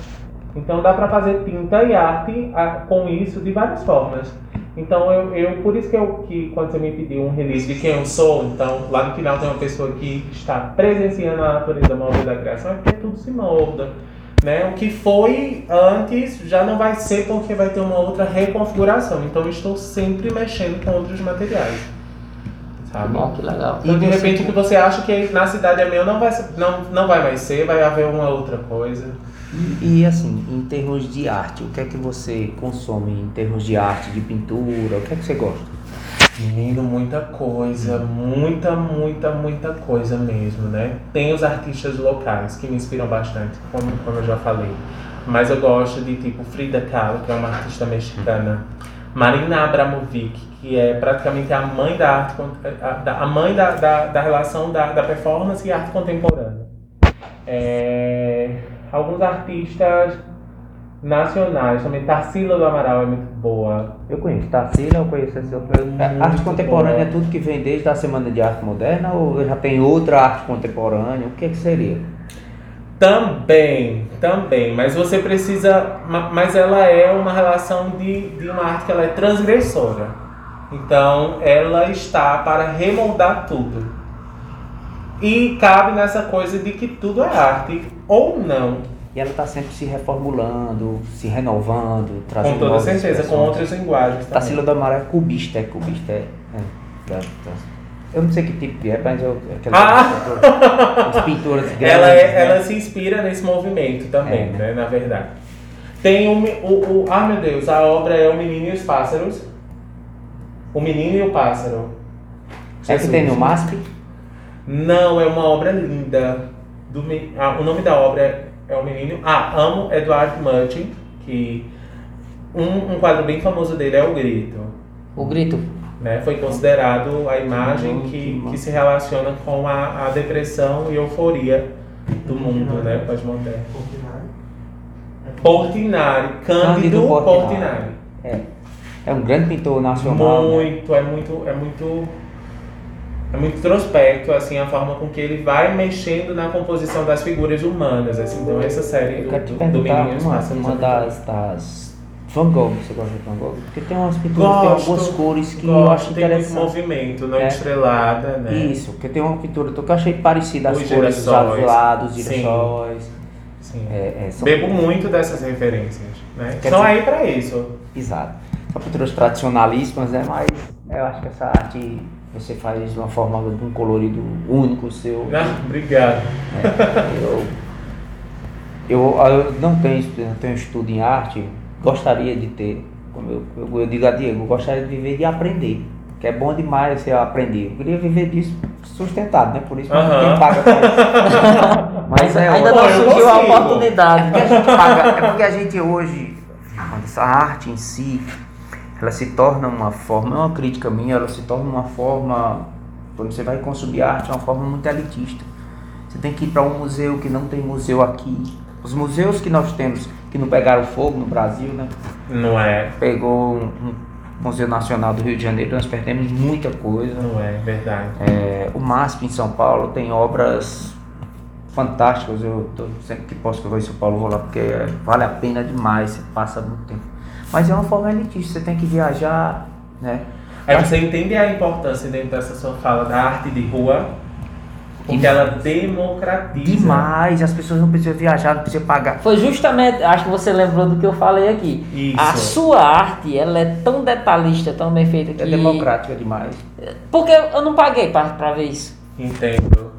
Então dá para fazer tinta e arte a, com isso de várias formas. Então, eu, eu, por isso que, eu, que quando você me pediu um release de quem eu sou, então lá no final tem uma pessoa que está presenciando a natureza móvel da criação, é porque tudo se molda. Né? O que foi antes já não vai ser porque vai ter uma outra reconfiguração. Então, eu estou sempre mexendo com outros materiais. Sabe? Bom, que legal. E de repente o que você acha que na cidade é meu não vai, não, não vai mais ser, vai haver uma outra coisa. E, e, assim, em termos de arte, o que é que você consome em termos de arte, de pintura? O que é que você gosta? Menino, muita coisa, muita, muita, muita coisa mesmo, né? Tem os artistas locais que me inspiram bastante, como, como eu já falei. Mas eu gosto de tipo Frida Kahlo, que é uma artista mexicana. Marina Abramovic, que é praticamente a mãe da arte, a, mãe da, da, da relação da, da performance e arte contemporânea. É alguns artistas nacionais, também Tarsila do Amaral é muito boa. Eu conheço Tarsila, eu conheço essa é, Arte contemporânea boa. é tudo que vem desde a Semana de Arte Moderna ou já tem outra arte contemporânea? O que, é que seria? Também, também, mas você precisa, mas ela é uma relação de, de uma arte que ela é transgressora. Então, ela está para remoldar tudo. E cabe nessa coisa de que tudo é arte ou não. E ela está sempre se reformulando, se renovando, trazendo Com toda certeza, com outras linguagens. Tarsila do Amaral é cubista, é cubista, é, é, Eu não sei que tipo de é, mas eu. Ah! As pinturas grandes. Ela, é, né? ela se inspira nesse movimento também, é, né? né? Na verdade. Tem um, o, o. Ah, meu Deus, a obra é O Menino e os Pássaros. O Menino e o Pássaro. É que tem no MASP? Não, é uma obra linda. Do, ah, o nome da obra é, O Menino. Ah, amo Edward Martin, que um, um quadro bem famoso dele é O Grito. O Grito? Né? Foi considerado a imagem que, que se relaciona com a, a depressão e euforia do mundo, né? Pós-moderno. Portinari, Cândido, Cândido Portinari. Portinari. É. É um grande pintor nacional. né? Muito, é muito, é muito, é muito introspecto, assim, a forma com que ele vai mexendo na composição das figuras humanas, assim. Então essa série Eu do, do, do Meninos uma, uma é das, das Van Gogh, você gosta de Van Gogh? Porque tem umas pinturas, Gosto, tem algumas cores que eu gosto, acho tem muito interessante. movimento, noite É. estrelada, né? Isso, porque tem uma pintura que eu achei parecida Os cores dos azulados, Sim. girassóis. Sim. É, é, são- Bebo muito dessas referências, né? Quer São dizer- aí pra isso. Exato. São pinturas tradicionalíssimas, né? Mas eu acho que essa arte você faz de uma forma, de um colorido único seu. Ah, obrigado. Eu, eu, eu não tenho, não tenho estudo em arte, gostaria de ter, como eu, eu, eu digo a Diego, eu gostaria de viver de aprender. Que é bom demais você aprender. Eu queria viver disso sustentado, né? Por isso que Aham. quem paga Mas é Ainda não surgiu a oportunidade. É porque a gente paga, é porque a gente hoje, essa arte em si, ela se torna uma forma, é uma crítica minha, ela se torna uma forma, quando você vai consumir arte, é uma forma muito elitista. Você tem que ir para um museu que não tem museu aqui. Os museus que nós temos, que não pegaram fogo no Brasil, né? Não é, Pegou um, um Museu Nacional do Rio de Janeiro, nós perdemos muita coisa. não é verdade. É, o MASP em São Paulo tem obras fantásticas. Eu tô, sempre que posso que eu vou em São Paulo vou lá porque vale a pena demais. Você passa muito tempo. Mas é uma forma elitista. Você tem que viajar, né? Aí você entende a importância dentro dessa sua fala da arte de rua, porque ela democratiza. Demais. As pessoas não precisam viajar, não precisam pagar. Foi justamente, acho que você lembrou do que eu falei aqui. Isso. A sua arte, ela é tão detalhista, tão bem feita que... É democrática demais. Porque eu não paguei pra, pra ver isso. Entendo.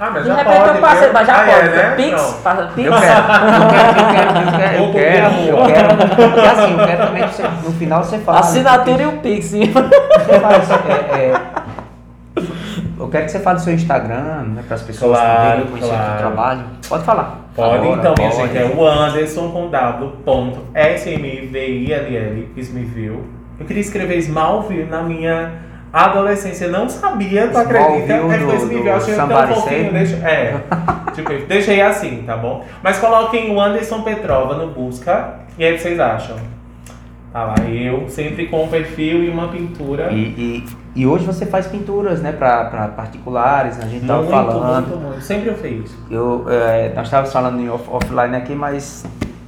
Ah, mas De já repente pode, eu passei, viu? mas já ah, pode. É, né? Pix, passa Pix. Eu quero, eu quero, eu quero, eu quero, eu porque é assim, eu quero também que você, no final você fale. Assinatura e o Pix. Você faz, é, é, eu quero que você fale do seu Instagram, né, para as pessoas Claro, poderem conhecer o seu claro. trabalho. Pode falar. Pode, Agora, então, minha gente, é o Anderson com W, ponto, S-M-V-I-L-L, Smithville. Eu queria escrever Smallville na minha adolescência, eu não sabia, tu acredita? É, do eu achei tão fofinho, deixa, é, tipo, deixei assim, tá bom? Mas coloquem o Anderson Petrova no busca, e aí vocês acham. Tá lá, eu sempre com um perfil e uma pintura. E, e, e hoje você faz pinturas, né, para particulares, a gente muito, falando. muito, muito. Sempre eu fiz. Eu, é, nós estávamos falando em off- offline aqui, mas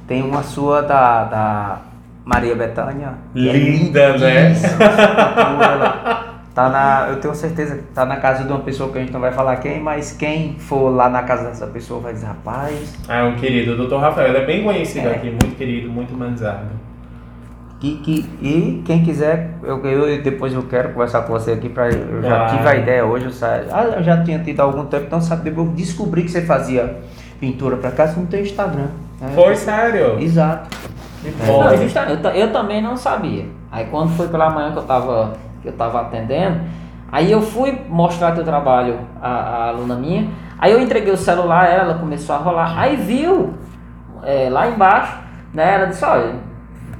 tem uma sua da, da Maria Bethânia. que é Linda, né? Tá na, eu tenho certeza que tá na casa de uma pessoa que a gente não vai falar quem, mas quem for lá na casa dessa pessoa vai dizer, rapaz, Ah, é um querido, o Dr. Rafael, ele é bem conhecido É. aqui, muito querido, muito humanizado. que, que, e quem quiser, eu, eu depois eu quero conversar com você aqui para eu já Claro. tive a ideia hoje, eu, sa- ah, eu já tinha tido há algum tempo, então sabe, depois eu descobri que você fazia pintura para você não tem Instagram. né? Foi sério? Exato. Que Não, eu, ta- eu também não sabia. Aí quando foi pela manhã que eu tava, que eu tava atendendo, aí eu fui mostrar teu trabalho à, à aluna minha, aí eu entreguei o celular, ela começou a rolar, aí viu é, lá embaixo, né? Ela disse, olha,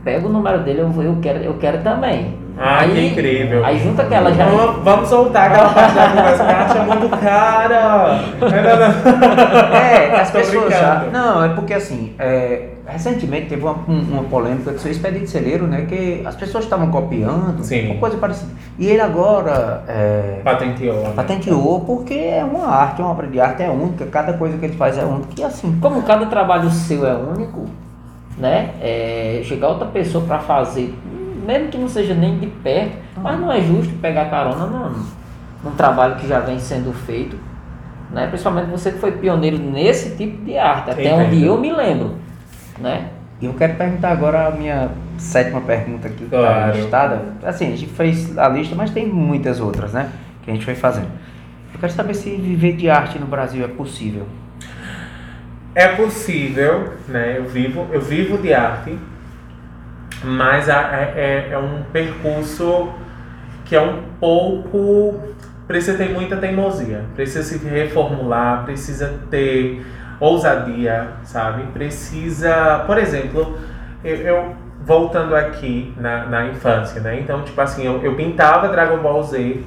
pega o número dele, eu, vou- eu, quero, eu quero também. Ah, aí, que incrível. Aí junta que ela já. Vamos, vamos soltar aquela parte da conversa ela acha muito cara. É, as Tô pessoas brincando. já. Não, é porque assim, é, recentemente teve uma, um- uma polêmica do seu expediente celeiro, né? Que as pessoas estavam copiando, Sim. uma coisa parecida. E ele agora é, Patenteou. né? patenteou porque é uma arte, uma obra de arte é única, cada coisa que ele faz é única. E assim, Como cada trabalho seu é único, né? É, chegar outra pessoa para fazer, mesmo que não seja nem de perto, mas não é justo pegar carona num, num trabalho que já vem sendo feito, né? Principalmente você que foi pioneiro nesse tipo de arte, até Entendo. onde eu me lembro, né? E eu quero perguntar agora a minha sétima pergunta aqui que está Claro. listada. Assim, a gente fez a lista, mas tem muitas outras, né? Que a gente foi fazendo. Eu quero saber se viver de arte no Brasil é possível. É possível, né? Eu vivo, eu vivo de arte, mas é, é- é um percurso que é um pouco. Precisa ter muita teimosia, precisa se reformular, precisa ter ousadia, sabe? Precisa. Por exemplo, eu, eu, voltando aqui na, na infância, né? Então, tipo assim, eu, eu pintava Dragon Ball Z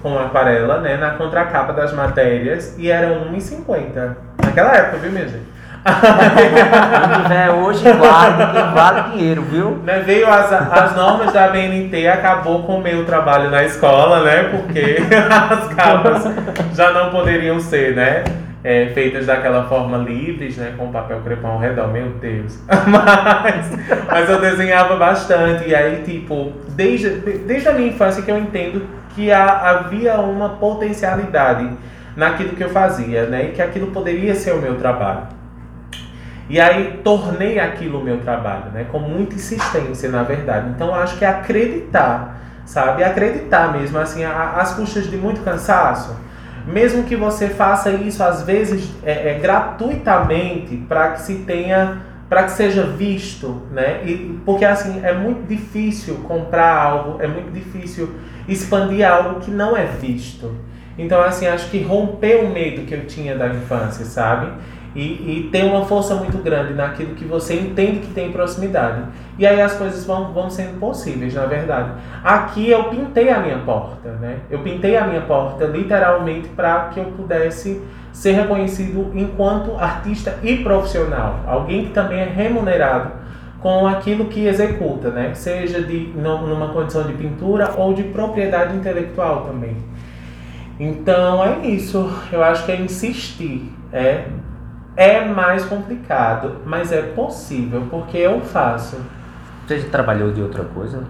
com aquarela, né, na contracapa das matérias e era R$1,50. Naquela época, viu, minha gente? Quem tiver hoje, que vale dinheiro, viu? Né, veio as, as normas da BNT, acabou com o meu trabalho na escola, né? Porque as capas já não poderiam ser, né? É, feitas daquela forma livres, né? Com papel crepom ao redor, meu Deus. Mas, mas eu desenhava bastante. E aí, tipo, desde, desde a minha infância que eu entendo que há, havia uma potencialidade naquilo que eu fazia, né? E que aquilo poderia ser o meu trabalho. E aí tornei aquilo o meu trabalho, né? Com muita insistência, na verdade. Então acho que acreditar, sabe? Acreditar mesmo, assim, às custas de muito cansaço. Mesmo que você faça isso, às vezes, é, é gratuitamente, para que se tenha, para que seja visto, né? E, porque, assim, é muito difícil comprar algo, é muito difícil expandir algo que não é visto. Então, assim, acho que romper o medo que eu tinha da infância, sabe? E, e tem uma força muito grande naquilo que você entende que tem proximidade. E aí as coisas vão, vão sendo possíveis, na verdade. Aqui eu pintei a minha porta, né? Eu pintei a minha porta literalmente para que eu pudesse ser reconhecido enquanto artista e profissional. Alguém que também é remunerado com aquilo que executa, né? Seja de, numa condição de pintura ou de propriedade intelectual também. Então é isso. Eu acho que é insistir. É é mais complicado, mas é possível, porque eu faço. Você já trabalhou de outra coisa?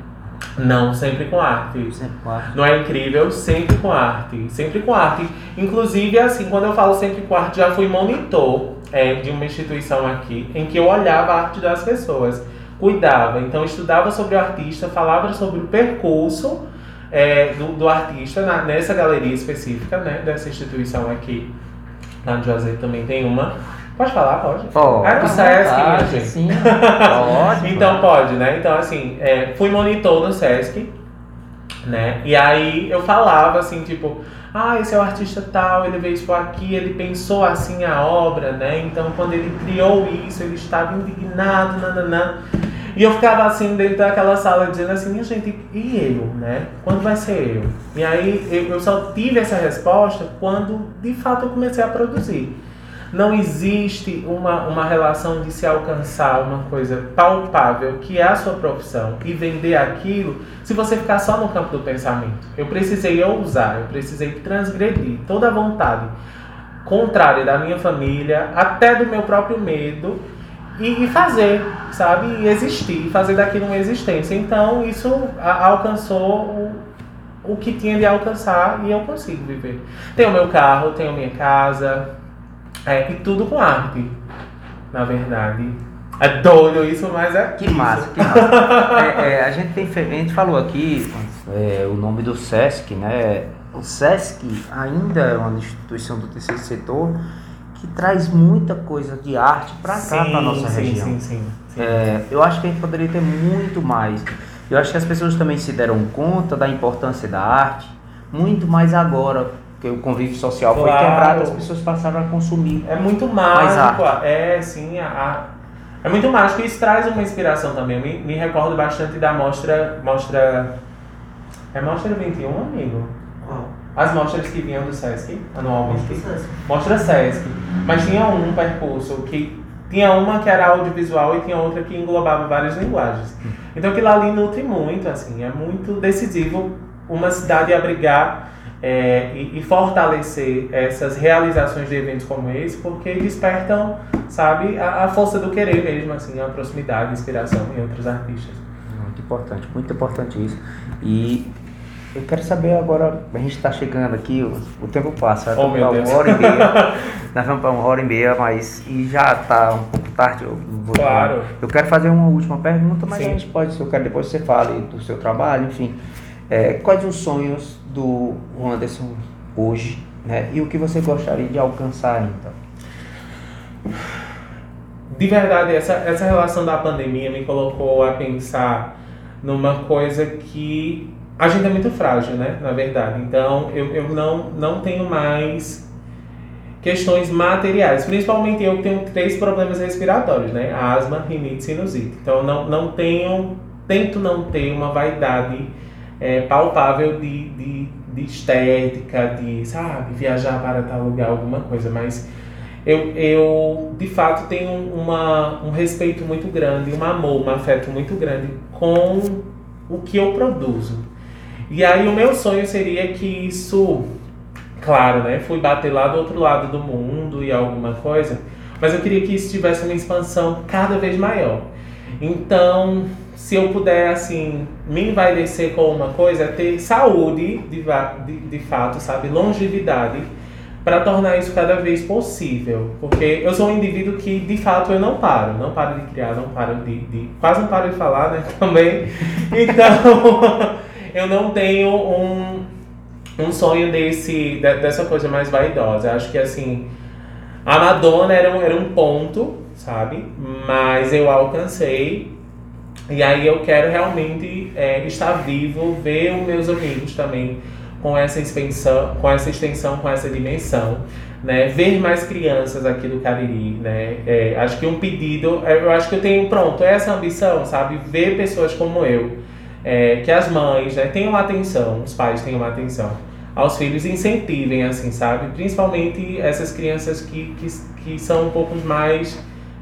Não, sempre com arte. Sempre com arte. Não é incrível? Sempre com arte. Sempre com arte. Inclusive, assim, quando eu falo sempre com arte, já fui monitor é, de uma instituição aqui, em que eu olhava a arte das pessoas, cuidava. Então, estudava sobre o artista, falava sobre o percurso é, do, do, artista na, nessa galeria específica, né, dessa instituição aqui. Lá no Juazeiro também tem uma. Pode falar, pode? Pode. É no Sesc, minha gente. Sim. Pode. então pode, né? Então, assim, é, fui monitor no Sesc, né? E aí eu falava assim, tipo, ah, esse é o artista tal, ele veio expor aqui, ele pensou assim a obra, né? Então quando ele criou isso, ele estava indignado, nananã. E eu ficava assim dentro daquela sala dizendo assim, minha gente, e eu, né? Quando vai ser eu? E aí eu só tive essa resposta quando de fato eu comecei a produzir. Não existe uma, uma relação de se alcançar uma coisa palpável, que é a sua profissão, e vender aquilo, se você ficar só no campo do pensamento. Eu precisei ousar, eu precisei transgredir toda a vontade contrária da minha família, até do meu próprio medo, e, e fazer, sabe? E existir, fazer daquilo uma existência. Então, isso a, alcançou o, o que tinha de alcançar e eu consigo viver. Tenho meu carro, tenho minha casa, é, e tudo com arte, na verdade. É doido isso, mas é. Que massa, que massa. é, é, a gente tem. A gente falou aqui é, o nome do SESC, né? O SESC ainda é uma instituição do terceiro setor que traz muita coisa de arte para cá, para nossa sim, região. Sim, sim, sim. É, eu acho que a gente poderia ter muito mais. Eu acho que as pessoas também se deram conta da importância da arte, muito mais agora, que o convívio social claro. foi quebrado, as pessoas passaram a consumir. É muito mágico, é sim, a, a, é muito mágico e isso traz uma inspiração também. Eu me, me recordo bastante da mostra, mostra, é mostra 21, amigo? Qual? As mostras que vinham do Sesc anualmente. Mostra Sesc. Mas tinha um percurso que tinha uma que era audiovisual e tinha outra que englobava várias linguagens. Então aquilo ali nutre muito, assim, é muito decisivo uma cidade abrigar é, e, e, fortalecer essas realizações de eventos como esse, porque despertam, sabe, a, a força do querer mesmo, assim, a proximidade, a inspiração em outros artistas. Muito importante, muito importante isso. E eu quero saber agora, a gente está chegando aqui, o, o, tempo passa, oh, uma hora e meia. Nós vamos para uma hora e meia, mas e já está um pouco tarde. Eu vou, claro. Eu quero fazer uma última pergunta, mas Sim. a gente pode, se eu quero depois você fale do seu trabalho, enfim. É, quais os sonhos do Anderson hoje, né? E o que você gostaria de alcançar ainda? De verdade, essa, essa relação da pandemia me colocou a pensar numa coisa que a gente é muito frágil, né? Na verdade. Então, eu, eu não, não tenho mais questões materiais, principalmente eu que tenho três problemas respiratórios, né? Asma, rinite, sinusite. Então não, não tenho, tento não ter uma vaidade é, palpável de, de, de estética, de, sabe, viajar para tal lugar, alguma coisa, mas eu, eu de fato tenho uma, um respeito muito grande, um amor, um afeto muito grande com o que eu produzo. E aí o meu sonho seria que isso Claro, né? Fui bater lá do outro lado do mundo e alguma coisa, mas eu queria que isso tivesse uma expansão cada vez maior. Então, se eu puder, assim, me envaidecer com uma coisa, é ter saúde, de, de, de fato, sabe? Longevidade, para tornar isso cada vez possível. Porque eu sou um indivíduo que, de fato, eu não paro. Não paro de criar, não paro de. de quase não paro de falar, né? Também. Então, eu não tenho um um sonho desse, dessa coisa mais vaidosa. Acho que assim, a Madonna era um, era um ponto, sabe? Mas eu alcancei. E aí eu quero realmente é, estar vivo, ver os meus amigos também com essa extensão, com essa extensão, com essa dimensão. Né, ver mais crianças aqui do Cariri, né? É, acho que um pedido, é, eu acho que eu tenho pronto essa ambição, sabe? Ver pessoas como eu, é, que as mães, né, tenham atenção, os pais tenham atenção aos filhos incentivem, assim, sabe? Principalmente essas crianças que, que, que são um pouco mais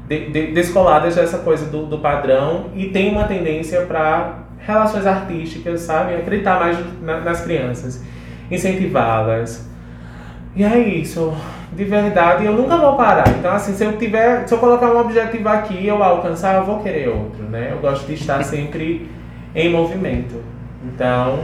de, de, descoladas dessa coisa do, do padrão e tem uma tendência para relações artísticas, sabe? Acreditar mais na, nas crianças, incentivá-las. E é isso. De verdade, eu nunca vou parar. Então, assim, se eu tiver, se eu colocar um objetivo aqui eu alcançar, eu vou querer outro, né? Eu gosto de estar sempre em movimento. Então,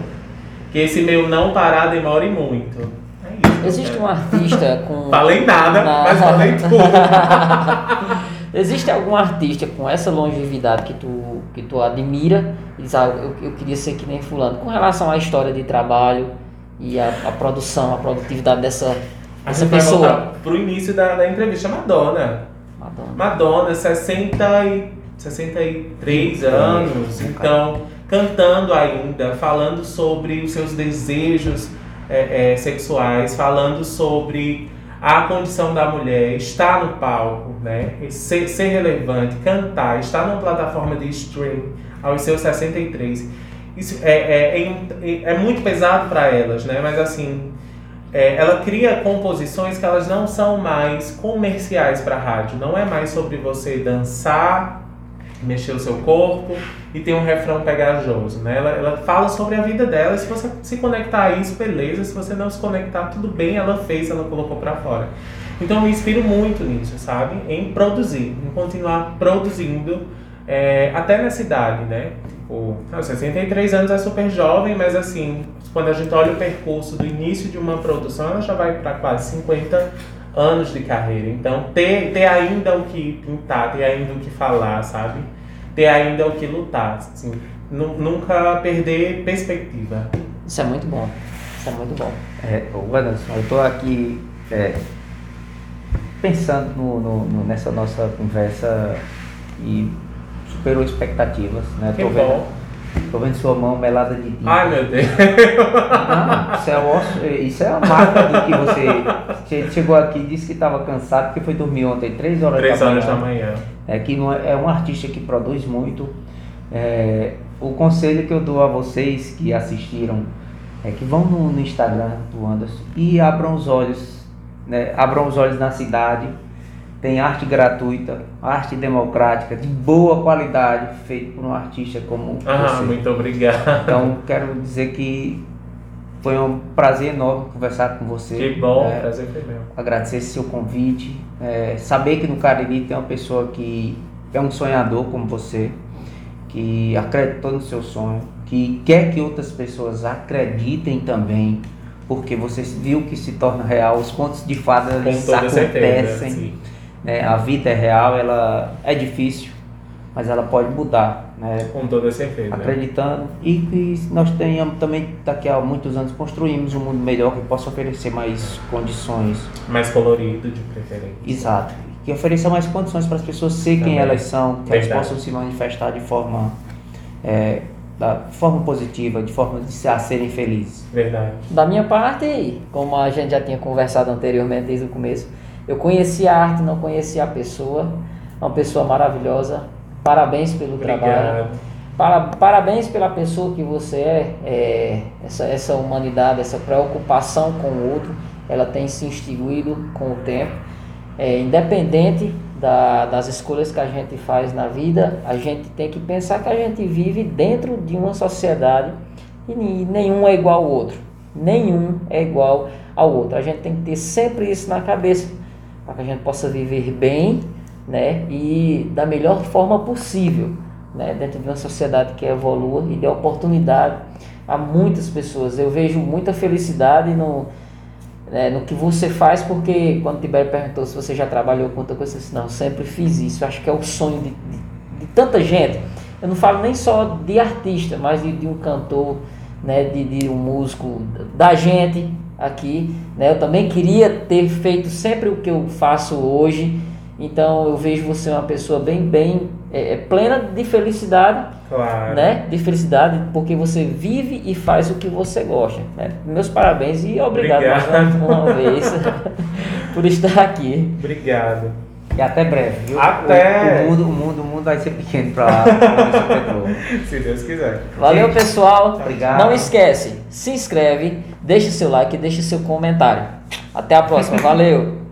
que esse meu não parar demore muito. É isso, Existe um artista com. falei nada, na... mas falei tudo. Existe algum artista com essa longevidade que tu, que tu admira e diz, ah, eu, eu queria ser que nem fulano, com relação à história de trabalho e a, a produção, a produtividade dessa, dessa pessoa? Para o início da, da entrevista, Madonna. Madonna. Madonna, 60 e, 63 anos. Então cantando ainda, falando sobre os seus desejos é, é, sexuais, falando sobre a condição da mulher, estar no palco, né? ser, ser relevante, cantar, estar numa plataforma de stream aos seus 63. Isso é, é, é, é muito pesado para elas, né? mas assim, é, ela cria composições que elas não são mais comerciais para rádio. Não é mais sobre você dançar mexer o seu corpo e tem um refrão pegajoso, né? Ela, ela fala sobre a vida dela, se você se conectar a isso, beleza, se você não se conectar, tudo bem, ela fez, ela colocou para fora. Então me inspiro muito nisso, sabe? Em produzir, em continuar produzindo é, até nessa idade, né? Tipo, 63 anos é super jovem, mas assim, quando a gente olha o percurso do início de uma produção, ela já vai para quase 50 anos de carreira. Então, ter, ter ainda o que pintar, ter ainda o que falar, sabe? Ter ainda o que lutar. Assim, nunca perder perspectiva. Isso é muito bom. Isso é muito bom. É, Anderson, eu estou aqui é, pensando no, no, no, nessa nossa conversa e superou expectativas. Né? Que tô bom. Vendo, Tô vendo sua mão melada de tinta. Ai, meu Deus. Não, isso é, osso, isso é a marca de que você chegou aqui e disse que estava cansado porque foi dormir ontem, 3 horas 3 da manhã. 3 horas da manhã. É que não é, é um artista que produz muito. É, o conselho que eu dou a vocês que assistiram é que vão no, no Instagram do Anderson e abram os olhos, né? Abram os olhos na cidade tem arte gratuita, arte democrática, de boa qualidade, feito por um artista como ah, você. muito obrigado. Então, quero dizer que foi um prazer enorme conversar com você. Que bom, é, prazer foi meu. Agradecer seu convite, é, saber que no Cariri tem uma pessoa que é um sonhador como você, que acreditou no seu sonho, que quer que outras pessoas acreditem também, porque você viu que se torna real, os contos de fadas acontecem. Certeza, né? A vida é real, ela é difícil, mas ela pode mudar. Né? Com toda certeza. Acreditando e que nós tenhamos também, daqui a muitos anos, construímos um mundo melhor que possa oferecer mais condições. Mais colorido, de preferência. Exato. Que ofereça mais condições para as pessoas ser quem elas são, que Verdade. elas possam se manifestar de forma. É, da forma positiva, de forma de se, a serem felizes. Verdade. Da minha parte, como a gente já tinha conversado anteriormente desde o começo, Eu conheci a arte, não conheci a pessoa. Uma pessoa maravilhosa. Parabéns pelo Obrigado. trabalho. Para, parabéns pela pessoa que você é, é, essa, essa humanidade, essa preocupação com o outro, ela tem se extinguido com o tempo. É, independente da, das escolhas que a gente faz na vida, a gente tem que pensar que a gente vive dentro de uma sociedade e nenhum é igual ao outro. Nenhum é igual ao outro. A gente tem que ter sempre isso na cabeça para que a gente possa viver bem né, e da melhor forma possível né, dentro de uma sociedade que evolua e dê oportunidade a muitas pessoas. Eu vejo muita felicidade no, né, no que você faz, porque quando o Tibério perguntou se você já trabalhou com outra coisa, eu disse, não, sempre fiz isso. Eu acho que é o sonho de, de, de, tanta gente. Eu não falo nem só de artista, mas de, de um cantor, né, de, de um músico, da gente aqui. Né? Eu também queria ter feito sempre o que eu faço hoje. Então eu vejo você uma pessoa bem, bem é, é, plena de felicidade, Claro. né? De felicidade, porque você vive e faz o que você gosta. Né? Meus parabéns e obrigado, Obrigado. mais uma vez por estar aqui. Obrigado. E até breve, viu? Até. O, o mundo, o, mundo, o mundo vai ser pequeno para Pedro. Se Deus quiser. Valeu, pessoal. Obrigado. Não esquece, se inscreve, deixa seu like, deixa seu comentário. Até a próxima. Valeu.